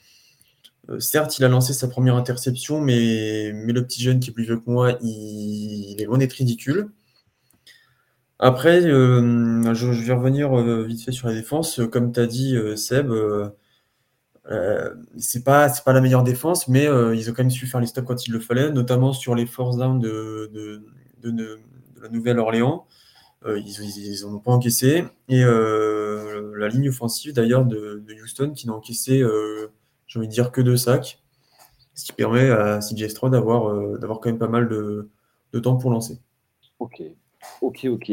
certes, il a lancé sa première interception, mais, mais le petit jeune qui est plus vieux que moi, il, est loin d'être ridicule. Après, je, je vais revenir vite fait sur la défense. Comme tu as dit, Seb, euh, c'est pas c'est pas la meilleure défense, mais euh, ils ont quand même su faire les stops quand il le fallait, notamment sur les force down de, de, de, la Nouvelle-Orléans. Euh, ils, n'en ont pas encaissé. Et la ligne offensive d'ailleurs de, Houston qui n'a encaissé, j'ai envie de dire, que deux sacs, ce qui permet à CJ Stroud d'avoir d'avoir quand même pas mal de, temps pour lancer. Ok, ok, ok.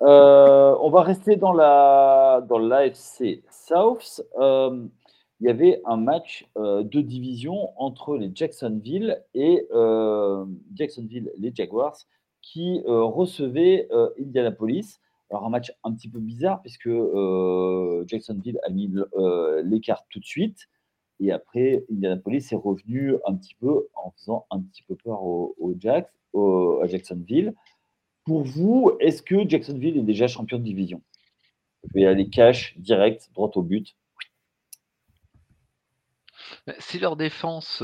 on va rester dans la dans l'AFC South il y avait un match euh, de division entre les Jacksonville et euh, Jacksonville, les Jaguars, qui euh, recevaient Indianapolis. Alors un match un petit peu bizarre puisque Jacksonville a mis l'écart tout de suite et après Indianapolis est revenu un petit peu en faisant un petit peu peur aux, Jacks, à Jacksonville. Pour vous, est-ce que Jacksonville est déjà champion de division? Je vais aller cash direct, droit au but. Bah, si leur défense,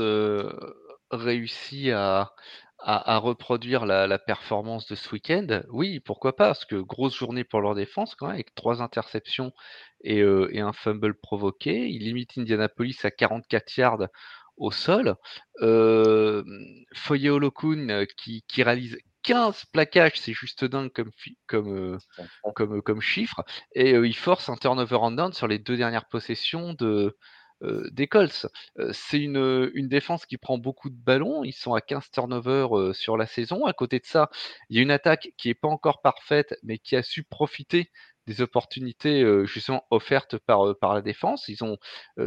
réussit à à reproduire la performance de ce week-end, oui, pourquoi pas? Parce que grosse journée pour leur défense quand même, avec trois interceptions et un fumble provoqué. Ils limitent Indianapolis à 44 yards au sol. Hem, Foye Olokun, qui qui réalise 15 plaquages, c'est juste dingue comme comme, comme, comme chiffre et il force un turnover and down sur les deux dernières possessions de euh, des Colts. Euh, c'est une, une, défense qui prend beaucoup de ballons. Ils sont à 15 turnovers euh, sur la saison. À côté de ça, il y a une attaque qui n'est pas encore parfaite, mais qui a su profiter des opportunités justement offertes par, par la défense. Ils ont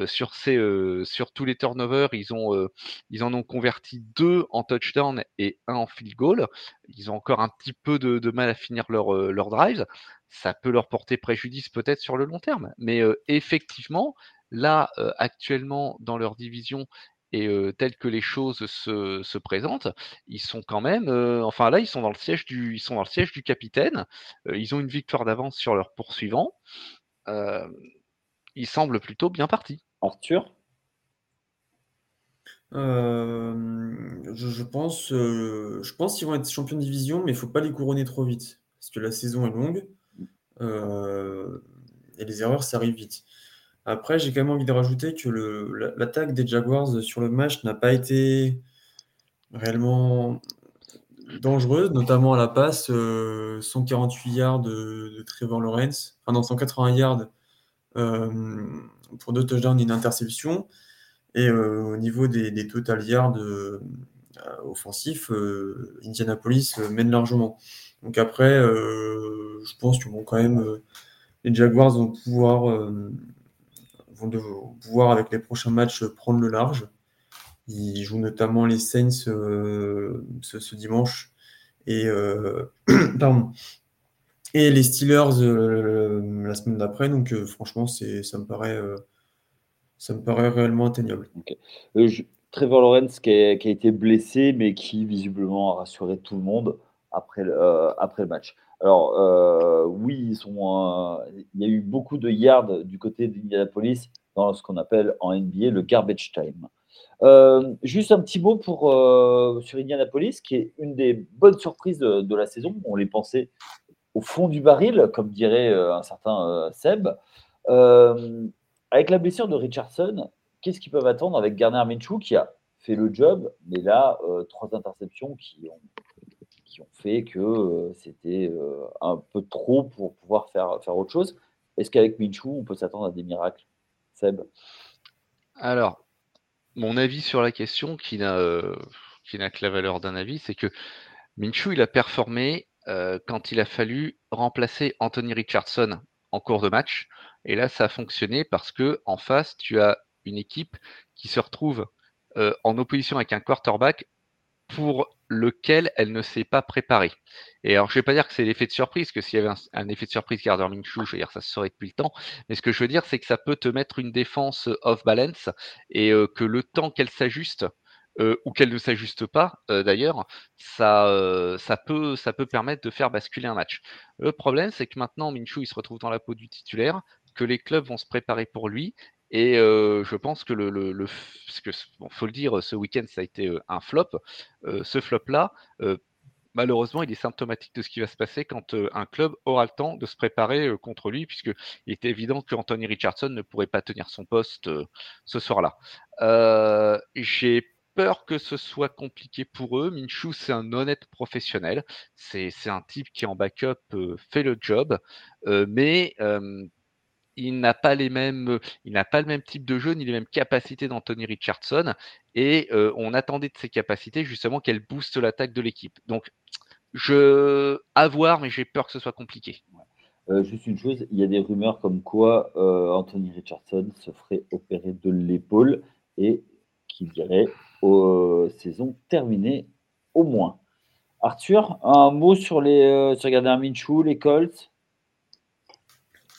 sur ces sur tous les turnovers, ils ont ils en ont converti deux en touchdown et un en field goal. Ils ont encore un petit peu de, mal à finir leur, leur drive. Ça peut leur porter préjudice peut-être sur le long terme. Mais effectivement, là, actuellement, dans leur division, et telles que les choses se, présentent, ils sont quand même, enfin là, ils sont dans le siège du, ils sont dans le siège du capitaine. ils ont une victoire d'avance sur leurs poursuivants. ils semblent plutôt bien partis. Arthur? Je, pense, je pense qu'ils vont être champions de division, mais il ne faut pas les couronner trop vite parce que la saison est longue et les erreurs, ça arrive vite. Après, j'ai quand même envie de rajouter que l'attaque des Jaguars sur le match n'a pas été réellement dangereuse, notamment à la passe. 148 euh, yards de, Trevor Lawrence, enfin non, 180 yards euh, pour deux touchdowns et une interception. Et euh, au niveau des, total yards offensifs, Indianapolis mène largement. Donc après, je pense que bon, quand même, les Jaguars vont pouvoir vont pouvoir, avec les prochains matchs, prendre le large. Ils jouent notamment les Saints euh, ce, dimanche et, euh, <clears throat> les Steelers euh, la semaine d'après. Donc, franchement, ça, me paraît, ça me paraît réellement atteignable. Trevor Lawrence qui a, été blessé, mais qui visiblement a rassuré tout le monde après après le match. Alors, euh, oui, ils sont, il y a eu beaucoup de yards du côté d'Indianapolis dans ce qu'on appelle en NBA le garbage time. Euh, juste un petit mot pour, euh, sur Indianapolis, qui est une des bonnes surprises de, la saison. On les pensait au fond du baril, comme dirait un certain Seb. avec la blessure de Richardson, qu'est-ce qu'ils peuvent attendre avec Garner Minshew qui a fait le job, mais là, trois interceptions qui ont qui ont fait que euh, c'était euh, un peu trop pour pouvoir faire, faire autre chose. Est-ce qu'avec Minshu, on peut s'attendre à des miracles? Seb? Alors, mon avis sur la question, qui n'a euh, que la valeur d'un avis, c'est que Minshu, il a performé quand il a fallu remplacer Anthony Richardson en cours de match. Et là, ça a fonctionné parce que en face, tu as une équipe qui se retrouve en opposition avec un quarterback pour lequel elle ne s'est pas préparée. Et alors, je ne vais pas dire que c'est l'effet de surprise, que s'il y avait un, effet de surprise Gardner Minshew, je veux dire, ça se saurait depuis le temps. Mais ce que je veux dire, c'est que ça peut te mettre une défense off balance et euh, que le temps qu'elle s'ajuste, euh, ou qu'elle ne s'ajuste pas euh, d'ailleurs, ça, peut permettre de faire basculer un match. Le problème, c'est que maintenant, Minshew, il se retrouve dans la peau du titulaire, que les clubs vont se préparer pour lui et je pense que le, le, que, faut le dire, ce week-end ça a été un flop. ce flop-là, malheureusement, il est symptomatique de ce qui va se passer quand un club aura le temps de se préparer contre lui, puisque il est évident que Anthony Richardson ne pourrait pas tenir son poste ce soir-là. J'ai peur que ce soit compliqué pour eux. Minshu, c'est un honnête professionnel. C'est un type qui en backup fait le job, mais il n'a pas les mêmes, il n'a pas le même type de jeu ni les mêmes capacités d'Anthony Richardson. Et on attendait de ses capacités justement qu'elle booste l'attaque de l'équipe. Donc, je à voir, mais j'ai peur que ce soit compliqué. juste une chose, il y a des rumeurs comme quoi Anthony Richardson se ferait opérer de l'épaule et qu'il irait aux saisons terminées au moins. Arthur, un mot sur les sur Gardner Minshew, les Colts?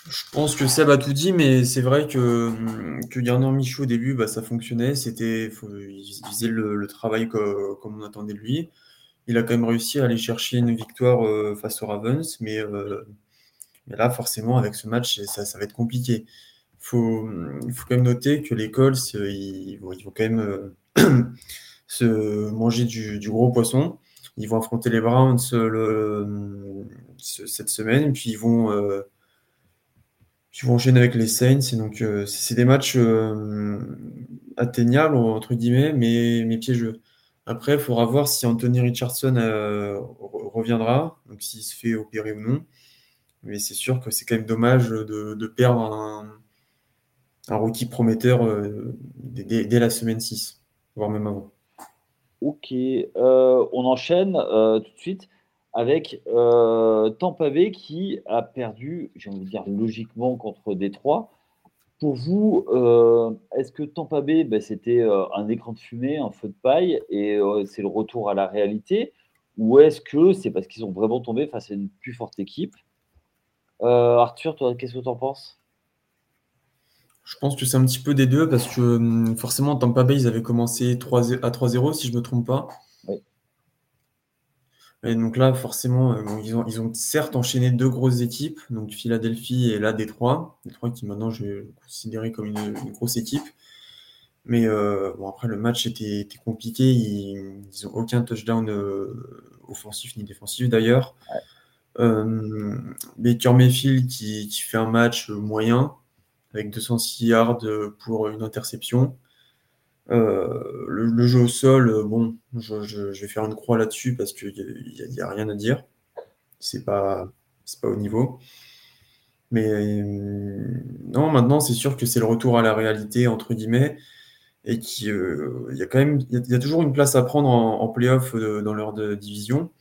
Je pense que Seb a tout dit, mais c'est vrai que, que Garner Michou au début, bah, ça fonctionnait. C'était, il faisait le, travail comme on attendait de lui. Il a quand même réussi à aller chercher une victoire euh, face aux Ravens, mais, euh, mais, là, forcément, avec ce match, ça, va être compliqué. Il faut, faut quand même noter que les Colts, euh, ils, vont, quand même <clears throat> se manger du, gros poisson. Ils vont affronter les Browns le, cette semaine, puis ils vont qui vont enchaîner avec les Saints. Donc, euh, c'est des matchs euh, atteignables, entre guillemets, mais, mais piégeux. Après, il faudra voir si Anthony Richardson euh, reviendra, donc s'il se fait opérer ou non. Mais c'est sûr que c'est quand même dommage de, perdre un, un, rookie prometteur dès, dès, la semaine 6, voire même avant. Ok, on enchaîne tout de suite avec euh, Tampa Bay qui a perdu, j'ai envie de dire logiquement, contre Détroit. Pour vous, euh, est-ce que Tampa Bay, ben, c'était euh, un écran de fumée, un feu de paille, et c'est le retour à la réalité? Ou est-ce que c'est parce qu'ils ont vraiment tombé face à une plus forte équipe? Arthur, toi, qu'est-ce que tu en penses? Je pense que c'est un petit peu des deux parce que hum, forcément, Tampa Bay, ils avaient commencé 3 à 3-0, si je ne me trompe pas. Et donc là, forcément, euh, ils, ont, ils ont certes enchaîné deux grosses équipes, donc Philadelphie et là Détroit. Détroit qui maintenant je vais considérer comme une, grosse équipe. Mais euh, bon, après, le match était, compliqué. Ils n'ont aucun touchdown euh, offensif ni défensif d'ailleurs. Baker Mayfield qui, qui, fait un match moyen avec 206 yards pour une interception. Euh, le, jeu au sol, euh, bon, je, vais faire une croix là-dessus parce qu'il n'y a, rien à dire. C'est pas, pas au niveau. Mais euh, non, maintenant, c'est sûr que c'est le retour à la réalité, entre guillemets, et qu'il y a quand même, il y, a toujours une place à prendre en, playoff dans leur division.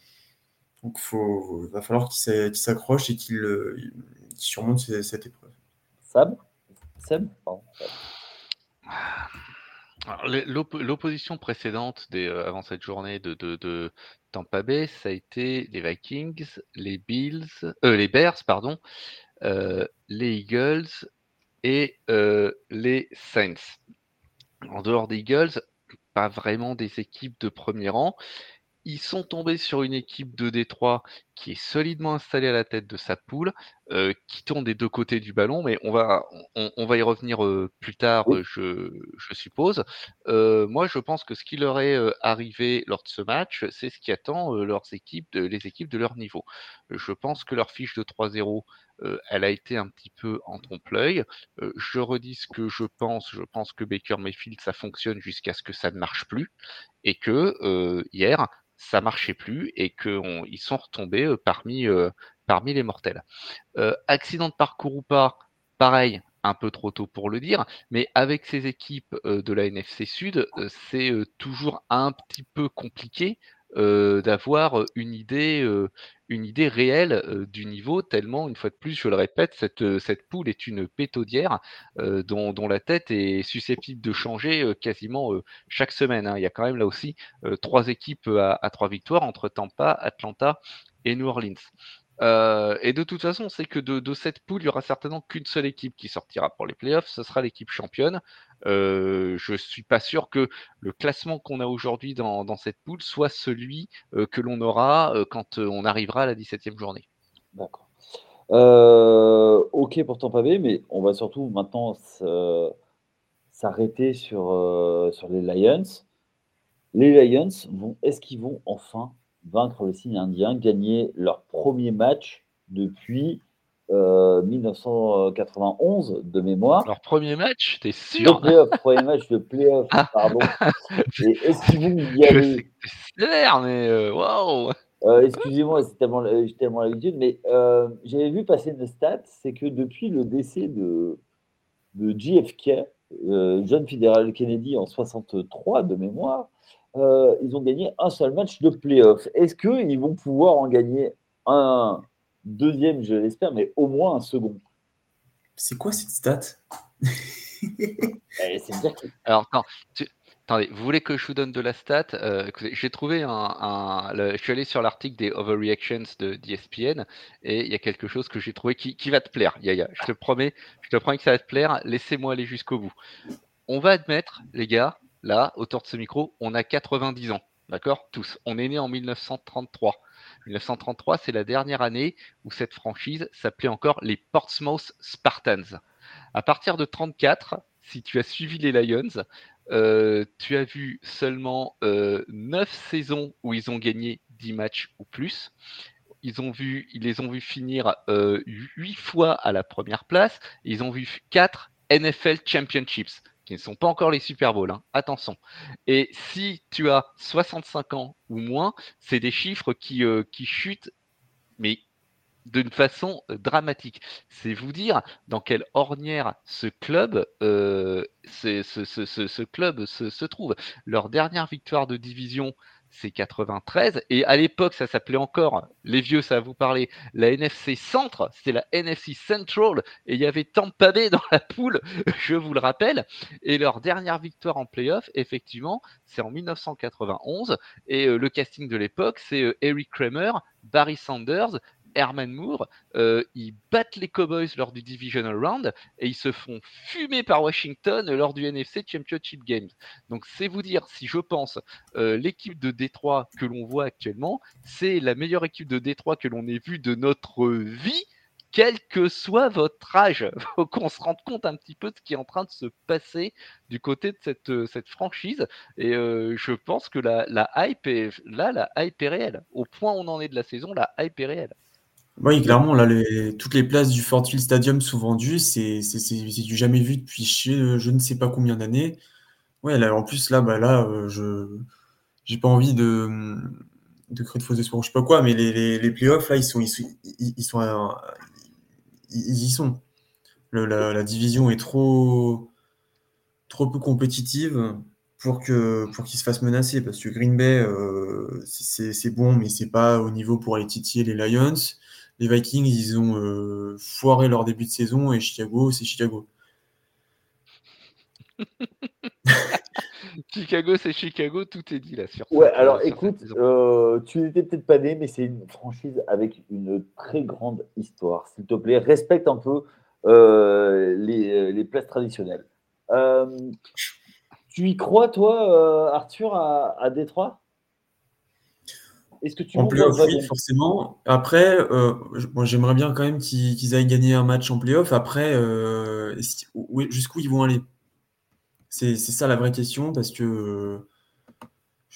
Donc, il va falloir qu'ils s'accrochent et qu'ils surmontent cette épreuve. Sab Seb? L'opposition précédente euh, avant cette journée de, de, Tampa Bay, ça a été les Vikings, les Bills, euh, les Bears, pardon, euh, les Eagles et les Saints. En dehors des Eagles, pas vraiment des équipes de premier rang. Ils sont tombés sur une équipe de Détroit qui est solidement installée à la tête de sa poule, euh, qui tourne des deux côtés du ballon, mais on va, on, va y revenir euh, plus tard, je, suppose. Euh, moi, je pense que ce qui leur est arrivé lors de ce match, c'est ce qui attend leurs équipes, de, les équipes de leur niveau. Je pense que leur fiche de 3-0, elle a été un petit peu en trompe-l'œil. je redis ce que je pense. Je pense que Baker Mayfield, ça fonctionne jusqu'à ce que ça ne marche plus. Et que hier, ça marchait plus et qu'ils sont retombés euh, parmi, euh, parmi les mortels. Euh, accident de parcours ou pas, pareil, un peu trop tôt pour le dire, mais avec ces équipes de la NFC Sud, c'est toujours un petit peu compliqué euh, d'avoir une idée, réelle du niveau, tellement, une fois de plus, je le répète, cette, poule est une pétaudière dont, la tête est susceptible de changer quasiment chaque semaine. Hein. Il y a quand même là aussi trois équipes à, trois victoires entre Tampa, Atlanta et New Orleans. Euh, et de toute façon, c'est que de, cette poule, il y aura certainement qu'une seule équipe qui sortira pour les playoffs, ce sera l'équipe championne. Euh, je suis pas sûr que le classement qu'on a aujourd'hui dans, cette poule soit celui euh, que l'on aura quand on arrivera à la 17e journée. D'accord. ok pour Tampa Bay, mais on va surtout maintenant s'arrêter sur, sur les Lions. Les Lions, est-ce qu'ils vont enfin vaincre le signe indien, gagner leur premier match depuis 1991 euh, de mémoire. Leur premier match, t'es sûr? Le premier match de playoff, ah. pardon. est-ce qu'ils vont y aller C'est mais euh, waouh euh, Excusez-moi, c'est tellement, j'ai tellement l'habitude, mais j'avais vu passer une stat, c'est que depuis le décès de, de JFK, John Fitzgerald Kennedy en 63 de mémoire, euh, ils ont gagné un seul match de playoff. Est-ce qu'ils vont pouvoir en gagner un deuxième, je l'espère, mais au moins un second? C'est quoi cette stat? Eh, Alors, attendez, vous voulez que je vous donne de la stat? Euh, J'ai trouvé un. je suis allé sur l'article des overreactions de d'ESPN et il y a quelque chose que j'ai trouvé qui, qui, va te plaire. Yaya, je te promets, je te promets que ça va te plaire. Laissez-moi aller jusqu'au bout. On va admettre, les gars, là, autour de ce micro, on a 90 ans. D'accord? Tous. On est né en 1933. 1933, c'est la dernière année où cette franchise s'appelait encore les Portsmouth Spartans. À partir de 34, si tu as suivi les Lions, euh, tu as vu seulement euh, 9 saisons où ils ont gagné 10 matchs ou plus. Ils, ont vu, ils les ont vus finir euh, 8 fois à la première place. Ils ont vu 4 NFL Championships ne sont pas encore les Super Bowls, hein. attention. Et si tu as 65 ans ou moins, c'est des chiffres qui, euh, qui chutent, mais d'une façon euh, dramatique. C'est vous dire dans quelle ornière ce club, euh, ce, club se, trouve. Leur dernière victoire de division, c'est 93. Et à l'époque, ça s'appelait encore, les vieux, ça va vous parler, la NFC Centre, c'était la NFC Central, et il y avait Tampa Bay dans la poule, <laughs> je vous le rappelle. Et leur dernière victoire en playoff, effectivement, c'est en 1991. Et euh, le casting de l'époque, c'est euh, Eric Kramer, Barry Sanders, Herman Moore, euh, ils battent les Cowboys lors du Divisional Round et ils se font fumer par Washington lors du NFC Championship Games. Donc c'est vous dire si je pense euh, l'équipe de Détroit que l'on voit actuellement, c'est la meilleure équipe de Détroit que l'on ait vue de notre vie quel que soit votre âge. <laughs> faut qu'on se rende compte un petit peu de ce qui est en train de se passer du côté de cette, euh, cette franchise. Et je pense que la, la, hype est là, la hype est réelle. Au point où on en est de la saison, la hype est réelle. Oui, clairement, là, les, toutes les places du Fortune Stadium sont vendues. C'est du jamais vu depuis je, ne sais pas combien d'années. Ouais, là, en plus, là, bah, là euh, je j'ai pas envie de, de créer de faux espoirs, je sais pas quoi, mais les, les, les playoffs, là, ils sont, ils sont, ils, sont, ils, y sont. Le, la, division est trop, trop peu compétitive pour que pour qu'ils se fassent menacer parce que Green Bay euh, c'est bon mais c'est pas au niveau pour aller titiller les Lions les Vikings, ils ont euh, foiré leur début de saison et Chicago, c'est Chicago. <laughs> Chicago, c'est Chicago, tout est dit là sur Ouais, alors écoute, euh, tu n'étais peut-être pas né, mais c'est une franchise avec une très grande histoire. S'il te plaît, respecte un peu euh, les, places traditionnelles. tu y crois, toi, Arthur, à, à Détroit? Est-ce que tu En playoff, oui, forcément. Après, euh, j'aimerais bien quand même qu'ils aillent gagner un match en playoff. Après, euh, jusqu'où ils vont aller? C'est ça la vraie question parce que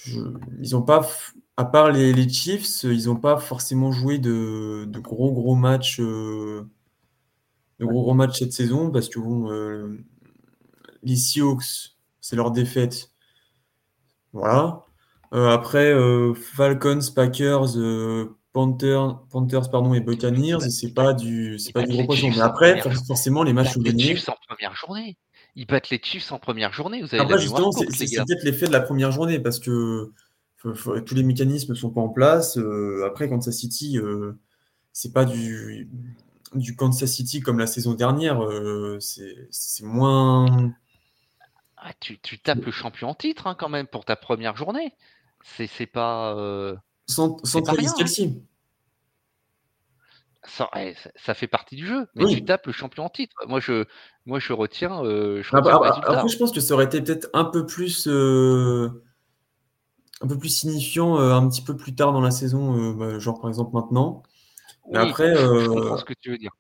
ils pas, à part les, Chiefs, ils n'ont pas forcément joué de, gros gros matchs, euh, de gros gros matchs cette saison parce que bon, les Seahawks, c'est leur défaite. Voilà. Euh, après, euh, Falcons, Packers, euh, Panthers, Panthers pardon, et Buccaneers, c'est pas du, c'est pas du gros poisson. Mais après, forcément, les matchs sont gagnés. Les Chiefs en première journée. Ils battent les Chiefs en première journée. Vous avez après, justement, c'est peut-être l'effet de la première journée parce que tous les mécanismes ne sont pas en place. après, Kansas City, c'est pas du, du Kansas City comme la saison dernière. c'est moins. Ah, tu, tu, tapes le champion en titre hein, quand même pour ta première journée. C'est pas. Euh, sans, sans Travis Kelsey. Ça, ça, fait partie du jeu, mais tu tapes le champion en titre. Moi, je, moi, je retiens. Euh, je retiens après, après, je pense que ça aurait été peut-être un peu plus. Euh, un peu plus signifiant un petit peu plus tard dans la saison, bah, genre par exemple maintenant. Oui, après, je comprends ce que tu veux dire.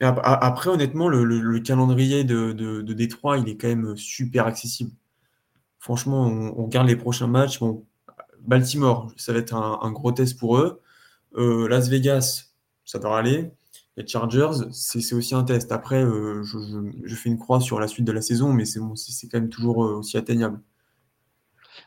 Après, honnêtement, le, le, calendrier de, de, de, Détroit, il est quand même super accessible. Franchement, on, on regarde les prochains matchs. Bon, Baltimore, ça va être un, gros test pour eux. Euh, Las Vegas, ça devrait aller. Les Chargers, c'est aussi un test. Après, euh, je, fais une croix sur la suite de la saison, mais c'est quand même toujours euh, aussi atteignable.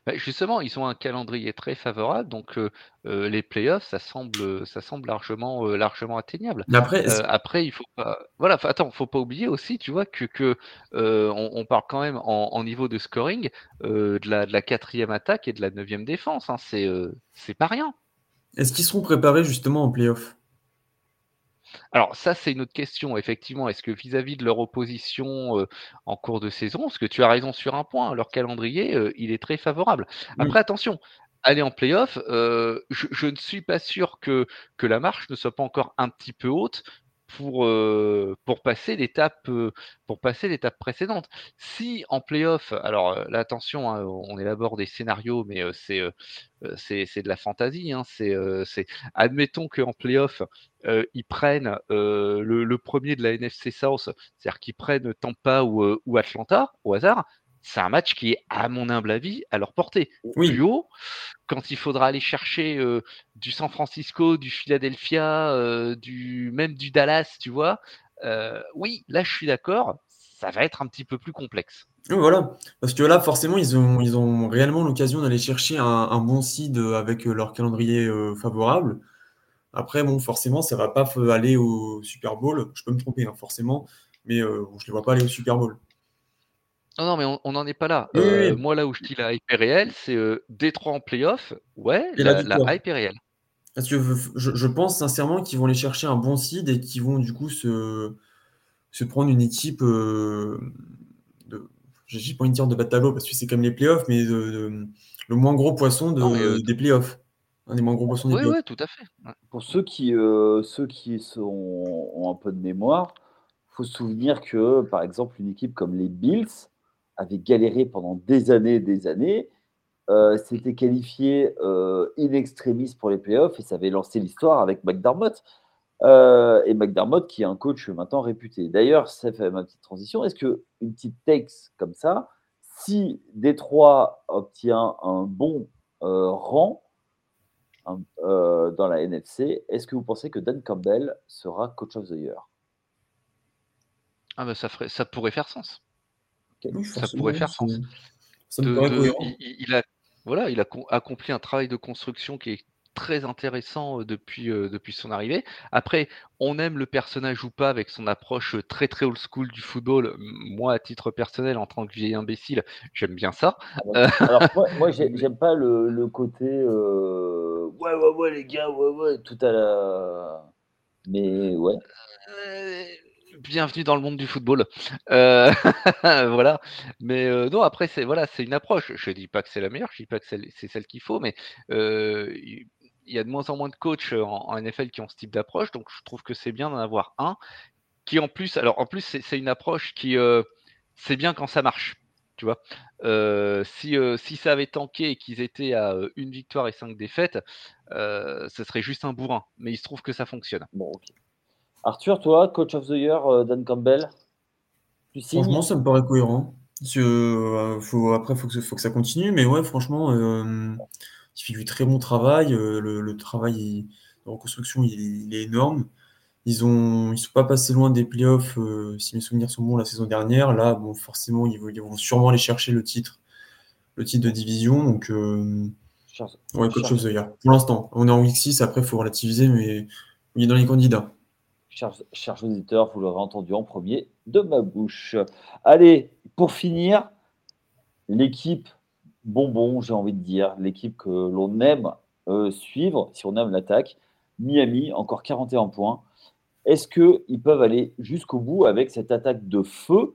Bah, justement, ils ont un calendrier très favorable, donc les playoffs, ça semble, ça semble largement, largement atteignable. après, après, il faut pas, voilà, attends, faut pas oublier aussi, tu vois, que, que on, parle quand même en, niveau de scoring de la, de la quatrième attaque et de la neuvième défense. Hein, c'est, c'est pas rien. Est-ce qu'ils seront préparés justement en playoffs? Alors ça, c'est une autre question, effectivement. Est-ce que vis-à-vis de leur opposition en cours de saison, parce que tu as raison sur un point, leur calendrier, il est très favorable. Après, attention, aller en playoff, je, je, ne suis pas sûr que, que la marche ne soit pas encore un petit peu haute pour, pour passer l'étape pour passer l'étape précédente. Si en playoff, alors là attention, hein, on élabore des scénarios, mais c'est c'est de la fantaisie. Hein, c'est admettons qu'en playoff ils prennent le, premier de la NFC South, c'est-à-dire qu'ils prennent Tampa ou, ou Atlanta au hasard c'est un match qui est, à mon humble avis, à leur portée. Oui. Plus haut, quand il faudra aller chercher euh, du San Francisco, du Philadelphia, euh, du, même du Dallas, tu vois, euh, oui, là je suis d'accord, ça va être un petit peu plus complexe. voilà, parce que là, forcément, ils ont, ils ont réellement l'occasion d'aller chercher un, bon seed avec leur calendrier favorable. Après, bon, forcément, ça va pas aller au Super Bowl. Je peux me tromper, hein, forcément, mais je ne les vois pas aller au Super Bowl. Non, non, mais on n'en est pas là. Euh, moi, là où je dis la hype est réelle, c'est euh, Détroit en playoff. Ouais, la, hype est réelle. Parce que je, pense sincèrement qu'ils vont aller chercher un bon seed et qu'ils vont du coup se, se prendre une équipe euh, de. J'ai pas envie de dire de bas parce que c'est comme les playoffs, mais de, le moins gros poisson de, des playoffs. Un des moins gros poissons des oui, Oui, tout à fait. Pour ceux qui, ceux qui sont, ont un peu de mémoire, il faut se souvenir que, par exemple, une équipe comme les Bills, avait galéré pendant des années des années, euh, s'était qualifié euh, in extremis pour les playoffs et ça avait lancé l'histoire avec McDermott. Euh, et McDermott qui est un coach maintenant réputé. D'ailleurs, ça fait ma petite transition. Est-ce que une petite takes comme ça, si Détroit obtient un bon rang dans la NFC, est-ce que vous pensez que Dan Campbell sera coach of the year? Ah ben ça pourrait faire sens ça pourrait faire sens. il, a, voilà, il a accompli un travail de construction qui est très intéressant depuis, depuis son arrivée. Après, on aime le personnage ou pas avec son approche très très old school du football. Moi, à titre personnel, en tant que vieil imbécile, j'aime bien ça. Ah Alors, moi, <laughs> j'aime pas le, côté ouais, ouais, ouais, les gars, ouais, ouais, tout à la. Mais ouais bienvenue dans le monde du football. Euh, <laughs> voilà. Mais euh, non, après, c'est voilà, c'est une approche. Je dis pas que c'est la meilleure, je dis pas que c'est celle qu'il faut, mais euh, il y a de moins en moins de coachs en, NFL qui ont ce type d'approche, donc je trouve que c'est bien d'en avoir un qui en plus, alors en plus c'est une approche qui c'est bien quand ça marche. Tu vois, si, si ça avait tanké et qu'ils étaient à une victoire et cinq défaites, ce serait juste un bourrin. Mais il se trouve que ça fonctionne. Bon. Arthur, toi, coach of the year, euh, Dan Campbell Franchement, ça me paraît cohérent. Euh, faut, après, il faut, faut, que ça continue. Mais ouais, franchement, euh, il fait du très bon travail. le, travail de reconstruction, il, est énorme. Ils ne sont pas passés loin des playoffs, si mes souvenirs sont bons, la saison dernière. Là, bon, forcément, ils vont, sûrement aller chercher le titre, le titre de division. Donc, ouais, coach of the year. Pour l'instant, on est en week 6. Après, il faut relativiser, mais il est dans les candidats chers, auditeurs, vous l'aurez entendu en premier de ma bouche. Allez, pour finir, l'équipe bonbon, j'ai envie de dire, l'équipe que l'on aime euh, suivre, si on aime l'attaque, Miami, encore 41 points. Est-ce qu'ils peuvent aller jusqu'au bout avec cette attaque de feu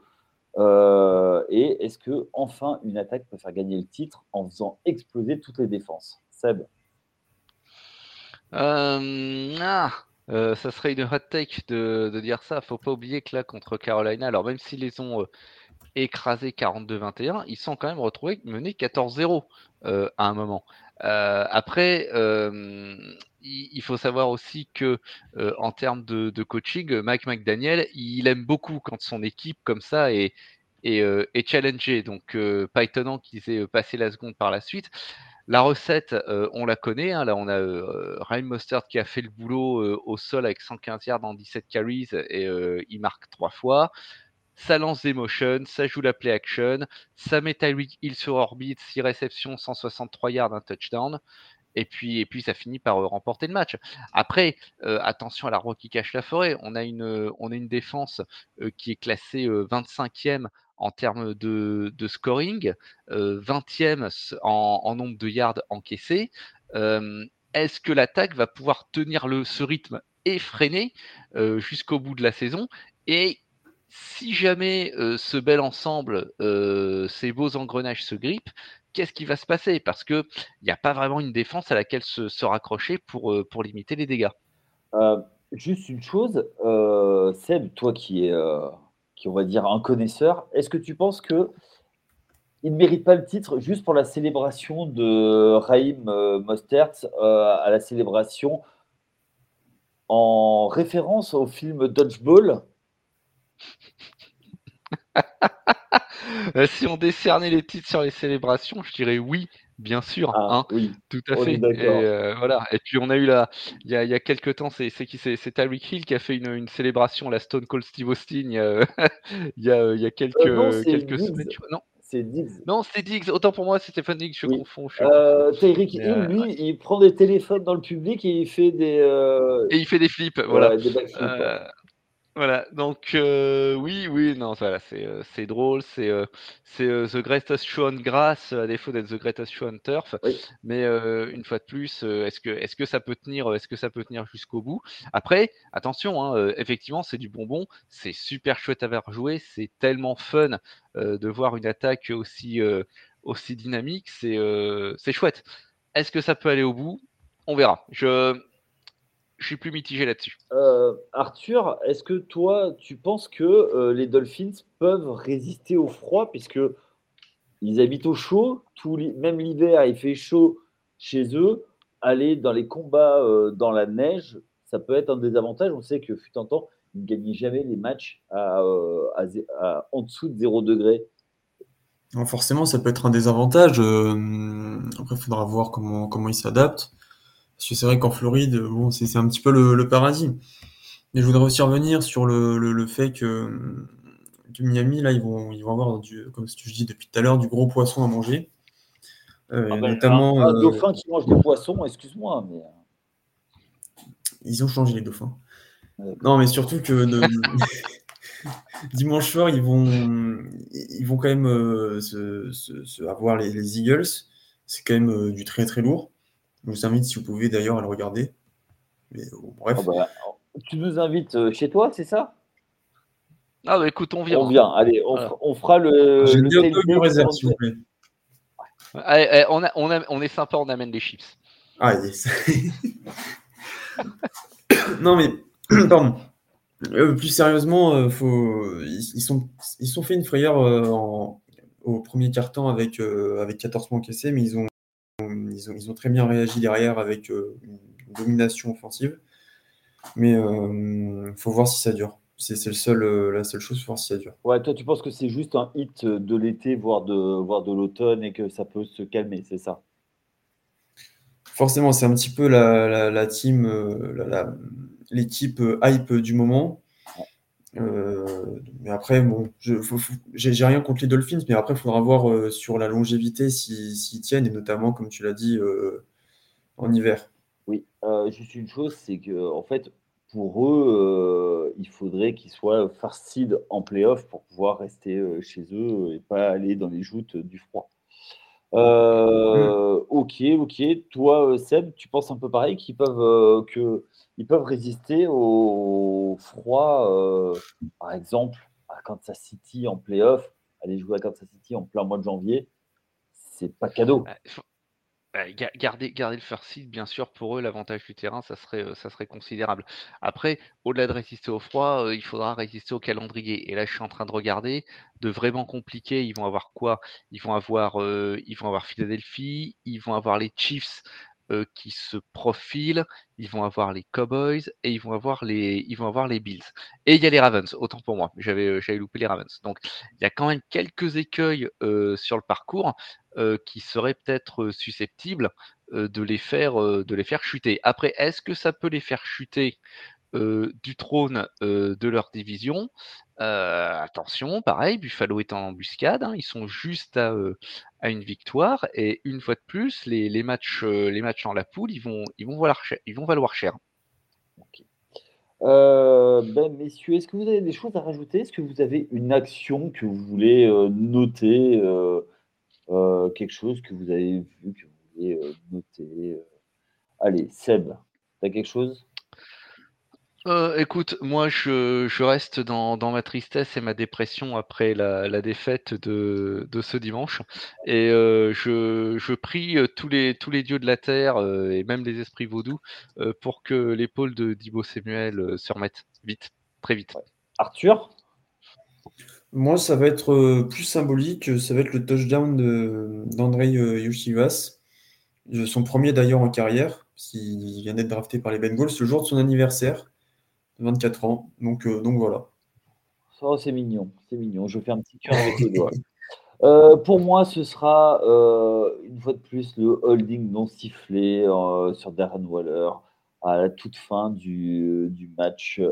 euh, Et est-ce que enfin une attaque peut faire gagner le titre en faisant exploser toutes les défenses? Seb euh, ah, euh, ça serait une hot take de, dire ça. Faut pas oublier que là, contre Carolina, alors même s'ils les ont euh, écrasés 42-21, ils sont quand même retrouvés menés 14-0 euh, à un moment. après, il, faut savoir aussi que en termes de, coaching, Mike McDaniel, il aime beaucoup quand son équipe comme ça est, est, challengée. Donc, pas étonnant qu'ils aient passé la seconde par la suite. La recette, euh, on la connaît. Hein. là, on a euh, Ryan Mostert qui a fait le boulot euh, au sol avec 115 yards dans 17 carries et il marque trois fois. Ça lance des motions, ça joue la play action, ça met Tyreek Hill sur orbite, 6 réceptions, 163 yards, un touchdown. Et puis, et puis ça finit par remporter le match. Après, attention à la roi qui cache la forêt. On a une, on a une défense qui est classée 25e en termes de, scoring, 20e euh, en, nombre de yards encaissés. Euh, est-ce que l'attaque va pouvoir tenir ce rythme effréné euh, jusqu'au bout de la saison? Et si jamais ce bel ensemble, ces beaux engrenages se grippent, qu'est-ce qui va se passer? Parce qu'il n'y a pas vraiment une défense à laquelle se, raccrocher pour, pour limiter les dégâts. juste une chose, Seb, toi qui es on va dire un connaisseur, est-ce que tu penses que il ne mérite pas le titre juste pour la célébration de Raïm euh, Mostert euh, à la célébration en référence au film Dodgeball? <laughs> Euh, Si on décernait les titres sur les célébrations, je dirais oui, Bien sûr, ah, hein, oui, tout à fait. Et, euh, voilà. Et puis on a eu là, il y a, y a quelques temps, c'est qui c'est Tyreek Hill qui a fait une, une, célébration, la Stone Cold Steve Austin, il y a, <laughs> il y a, y a quelques, euh, quelques semaines. Non, c'est Diggs. Non, c'est Diggs. Autant pour moi, c'est Stephen Diggs, je confonds. Euh, Tyreek Hill, lui, il prend des téléphones dans le public et il fait des. Et il fait des flips, voilà. Des Voilà, donc euh, oui, oui, non, voilà, c'est euh, c'est drôle, c'est euh, c'est euh, The Greatest Show on Grass à défaut d'être The Greatest Show on Turf. Oui. Mais euh, une fois de plus, euh, est-ce que est-ce que ça peut tenir, est-ce que ça peut tenir jusqu'au bout? Après, attention, hein, euh, effectivement, c'est du bonbon, c'est super chouette à voir jouer, c'est tellement fun euh, de voir une attaque aussi euh, aussi dynamique, c'est euh, c'est chouette. Est-ce que ça peut aller au bout? On verra. Je je suis plus mitigé là-dessus. Euh, Arthur, est-ce que toi, tu penses que euh, les Dolphins peuvent résister au froid puisque ils habitent au chaud, tout même l'hiver, il fait chaud chez eux. Aller dans les combats euh, dans la neige, ça peut être un désavantage. On sait que fut un temps, ils ne gagnaient jamais les matchs à, euh, à zé- à- en dessous de 0 degré. Forcément, ça peut être un désavantage. euh, après, il faudra voir comment, comment ils s'adaptent. Parce que c'est vrai qu'en Floride, bon, c'est un petit peu le, le paradis. Mais je voudrais aussi revenir sur le, le, le fait que, que Miami, là, ils vont, ils vont avoir, du, comme je dis depuis tout à l'heure, du gros poisson à manger. Euh, Ah ben, notamment, un, un euh, dauphin qui mange des poissons, excuse-moi, mais ils ont changé les dauphins. Non, mais surtout que <laughs> dimanche soir, ils vont, ils vont quand même euh, se, se- se- avoir les, les Eagles. C'est quand même euh, du très très lourd. Je vous invite, si vous pouvez d'ailleurs, à le regarder. Mais bon, bref. ah bah, tu nous invites euh, chez toi, c'est ça? Ah bah écoute, on vient. On vient, allez, on, Voilà. fera- on fera le. J'ai le deux tailgate peu de réserve, en- s'il vous plaît. Allez, allez, on, a- on, a- on est sympa, on amène les chips. Ah, yes. <laughs> non, mais, <coughs> pardon. Euh, plus sérieusement, euh, faut, ils, ils sont, ils sont fait une frayeur euh, en- au premier quart-temps avec, euh, avec 14 points encaissés, mais ils ont, ils ont, ils ont très bien réagi derrière avec euh, une domination offensive. Mais il faut voir si ça dure. C'est le seul, euh, la seule chose, faut voir si ça dure. Ouais, toi, tu penses que c'est juste un hit de l'été, voire de, voire de l'automne, et que ça peut se calmer, c'est ça? Forcément, c'est un petit peu la, la, la team, euh, l'équipe euh, hype du moment. Euh, mais après, bon, j'ai rien contre les Dolphins, mais après, il faudra voir euh, sur la longévité s'ils s'ils tiennent, et notamment, comme tu l'as dit, euh, en hiver. Oui, juste une chose, c'est que en fait, pour eux, il faudrait qu'ils soient first seed en playoff pour pouvoir rester chez eux et pas aller dans les joutes du froid. Ok, ok. Toi, Seb, tu penses un peu pareil qu'ils peuvent, que, ils peuvent résister au froid, euh, par exemple, à Kansas City en playoff, aller jouer à Kansas City en plein mois de janvier, c'est pas cadeau. Euh, ga- Garder, le first seed, bien sûr, pour eux, l'avantage du terrain, ça serait, euh, ça serait considérable. Après, au-delà de résister au froid, euh, il faudra résister au calendrier. Et là, je suis en train de regarder, de vraiment compliqué, ils vont avoir quoi? Ils vont avoir, ils vont avoir Philadelphie, ils vont avoir les Chiefs euh, qui se profilent, ils vont avoir les Cowboys et ils vont avoir les, ils vont avoir les Bills. Et il y a les Ravens, autant pour moi, j'avais, euh, loupé les Ravens. Donc, il y a quand même quelques écueils euh, sur le parcours qui seraient peut-être susceptibles de, les faire, de les faire chuter. Après, est-ce que ça peut les faire chuter du trône de leur division? Euh, Attention, pareil, Buffalo est en embuscade, hein, ils sont juste à, euh, à une victoire et une fois de plus, les, les matchs, euh, les matchs dans la poule, ils vont, ils vont valoir cher. Ils vont valoir cher. Euh, ben, messieurs, est-ce que vous avez des choses à rajouter? Est-ce que vous avez une action que vous voulez noter, quelque chose que vous avez vu, que vous voulez noter? Allez, Seb, tu as quelque chose? Euh, écoute, moi je, je reste dans, dans ma tristesse et ma dépression après la, la défaite de, de ce dimanche. Et euh, je, je prie euh, tous les, tous les dieux de la terre euh, et même les esprits vaudous euh, pour que l'épaule de Dibo Samuel euh, se remette vite, très vite. Arthur? Moi, ça va être euh, plus symbolique, ça va être le touchdown de- d'Andrei euh, Yoshivas. Euh, Son premier d'ailleurs en carrière, qui vient d'être drafté par les Bengals le jour de son anniversaire, 24 ans. Donc, euh, donc voilà. Oh, c'est mignon, c'est mignon. Je fais un petit cœur avec les doigts. <laughs> Euh, pour moi, ce sera euh, une fois de plus le holding non sifflé sur Darren Waller à la toute fin du, du match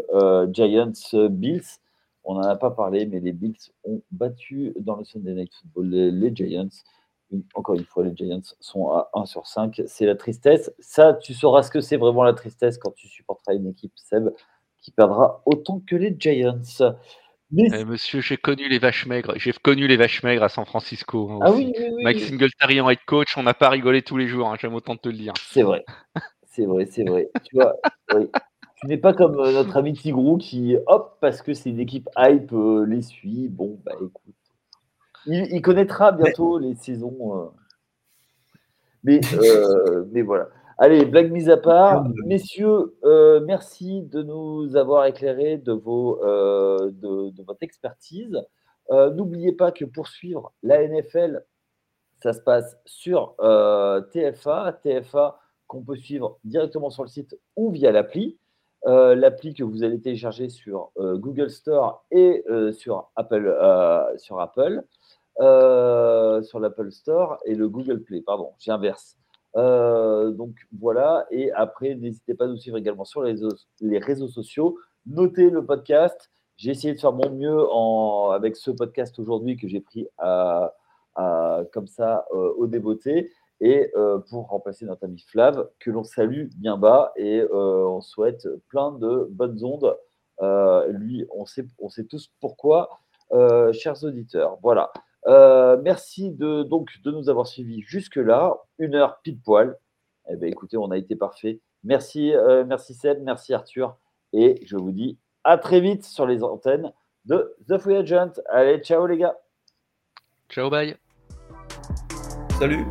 Giants-Bills. On n'en a pas parlé, mais les Bills ont battu dans le Sunday Night Football les, Giants. Encore une fois, les Giants sont à 1 sur 5. C'est la tristesse. Ça, tu sauras ce que c'est vraiment la tristesse quand tu supporteras une équipe, Seb, qui perdra autant que les Giants. Eh, monsieur, j'ai connu les vaches maigres. J'ai connu les vaches maigres à San Francisco. Hein, ah oui, oui, oui, Mike Singletary en head coach, on n'a pas rigolé tous les jours. Hein, J'aime autant te le dire. C'est vrai. C'est vrai, c'est vrai. tu vois, Tu n'es pas comme euh, notre ami Tigrou qui, hop, parce que c'est une équipe hype, euh, les suit. Bon, bah écoute. Il, connaîtra bientôt les saisons. Euh. Mais, mais voilà. Allez, blague mise à part. Messieurs, merci de nous avoir éclairé de, vos, de, votre expertise. N'oubliez pas que pour suivre la NFL, ça se passe sur TFA. TFA qu'on peut suivre directement sur le site ou via l'appli. Euh, l'appli que vous allez télécharger sur euh, Google Store et euh, sur Apple, sur Apple, sur l'Apple Store et le Google Play. Pardon, j'inverse. Donc voilà. Et après, n'hésitez pas à nous suivre également sur les réseaux, sociaux. Notez le podcast. J'ai essayé de faire mon mieux avec ce podcast aujourd'hui que j'ai pris comme ça au débeauté et euh, pour remplacer notre ami Flav, que l'on salue bien bas et euh, on souhaite plein de bonnes ondes. Euh, lui, on sait, on sait tous pourquoi, chers auditeurs. Voilà. Merci de, donc, de nous avoir suivis jusque-là. Une heure pile poil. Eh bien, écoutez, on a été parfait. Merci, merci Seb, merci Arthur. Et je vous dis à très vite sur les antennes de The Free Agent. Allez, ciao les gars. Ciao, bye. Salut.